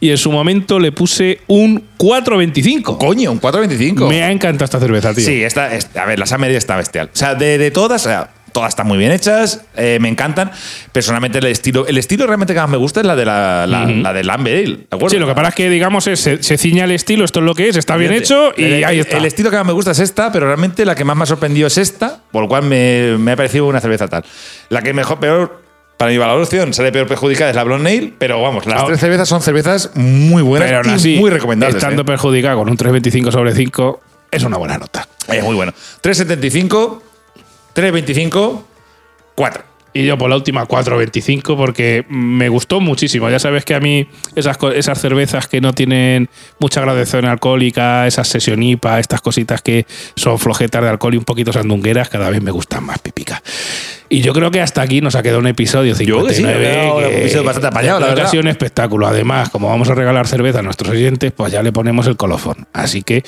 y en su momento le puse un 4.25. Coño, un 4.25. Me ha encantado esta cerveza, tío. Sí, esta, esta- a ver, la Summer está bestial. O sea, de, de todas, o sea, todas están muy bien hechas, eh, me encantan. Personalmente, el estilo, el estilo realmente que más me gusta es la de la, la, la del Amber Ale. Sí, lo que pasa es que, digamos, es- se, se ciña el estilo, esto es lo que es, está bien hecho y el, ahí está. El estilo que más me gusta es esta, pero realmente la que más me ha sorprendido es esta, por lo cual me, me ha parecido una cerveza tal. La que mejor, peor, para mi valoración, sale peor perjudicada es la Blonde Ale, pero vamos, las Ah. tres cervezas son cervezas muy buenas Pero aún y así, muy recomendables. estando ¿eh? perjudicada con un 3.25 sobre 5, es una buena nota. Es muy bueno. 3.75, 3.25, 4. Y yo por la última 4.25 porque me gustó muchísimo. Ya sabes que a mí esas, esas cervezas que no tienen mucha graduación alcohólica, esas sesión estas cositas que son flojetas de alcohol y un poquito sandungueras, cada vez me gustan más, pipica. Y yo creo que hasta aquí nos ha quedado un episodio Yo que sí, 59. quedado un episodio bastante apañado, la que verdad. ha sido un espectáculo. Además, como vamos a regalar cerveza a nuestros oyentes, pues ya le ponemos el colofón. Así que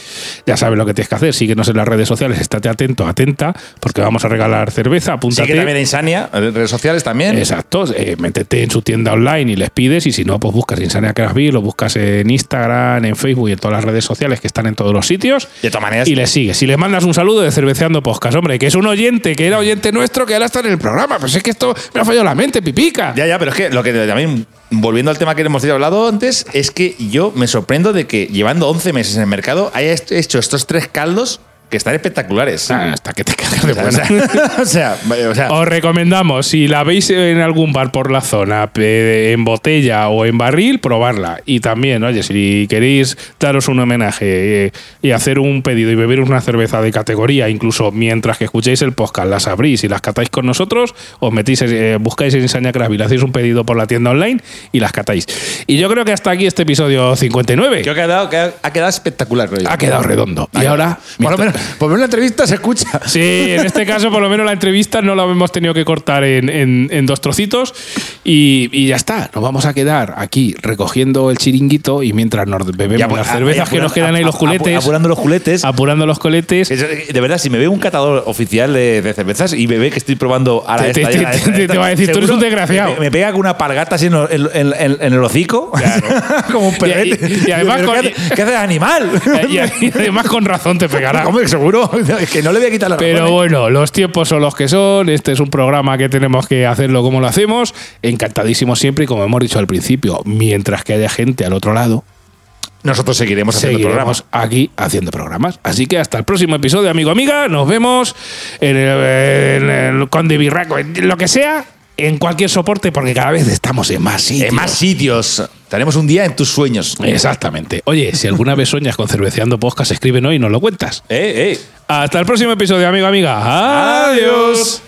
ya sabes lo que tienes que hacer. Síguenos en las redes sociales, estate atento, atenta, porque vamos a regalar cerveza. Apúntate. Sigue también a Insania, en redes sociales también. Exacto, eh, métete en su tienda online y les pides y si no, pues buscas Insania Craft Beer, lo buscas en Instagram, en Facebook y en todas las redes sociales que están en todos los sitios. De todas maneras, Y les sigues. Y les mandas un saludo de Cerveceando Podcast, hombre, que es un oyente, que era oyente nuestro, que ahora está en el programa. Pues es que esto me ha fallado la mente, pipica. Ya, ya, pero es que lo que también, volviendo al tema que hemos hablado antes, es que yo me sorprendo de que llevando 11 meses en el mercado haya hecho estos tres caldos que están espectaculares. Ah, Hasta que te cagas de O sea, buena. o sea, o sea, Os recomendamos, si la veis en algún bar por la zona, pe- en botella o en barril, probarla. Y también, oye, si queréis daros un homenaje eh, y hacer un pedido y beber una cerveza de categoría, incluso mientras que escuchéis el podcast, las abrís y las catáis con nosotros, os metís, eh, buscáis en Insania Craft Beer, hacéis un pedido por la tienda online y las catáis. Y yo creo que hasta aquí este episodio 59. que ha quedado, que ha, quedado espectacular, yo. Ha quedado redondo. Y ahora... Por lo menos, por lo menos la entrevista se escucha. Sí, en este caso, por lo menos la entrevista no la hemos tenido que cortar en, en- en dos trocitos. Y, y ya está. Nos vamos a quedar aquí recogiendo el chiringuito y mientras nos bebemos pues, las a- cervezas apura- que nos quedan ahí, los culetes. Apurando los juletes. apurando los coletes. Es- De verdad, si me ve un catador oficial de, de cervezas y me ve que estoy probando a la Te- esta, te- y te- te- va a decir, tú eres un desgraciado. Me, me pega con una pargata así en, en- en- en el hocico. Como un perrete. Y- y además Pero con- ¿qué, hace- qué hace animal? Y, y además con razón te pegará. Hombre, seguro. Es que no le voy a quitar la Pero ¿eh? bueno, los tiempos son los que son. Este es un programa que tenemos que hacerlo como lo hacemos. Encantadísimo siempre y como hemos dicho al principio, mientras que haya gente al otro lado, Nosotros seguiremos haciendo seguiremos programas. aquí haciendo programas. Así que hasta el próximo episodio, amigo, amiga. Nos vemos en el, en el Conde Birraco, en lo que sea, en cualquier soporte, porque cada vez estamos en más sitios. En más sitios. Tenemos un día en tus sueños. Exactamente. Oye, si alguna vez sueñas con cerveceando podcast, escríbenos y nos lo cuentas. Eh, eh. Hasta el próximo episodio, amigo, amiga. Adiós.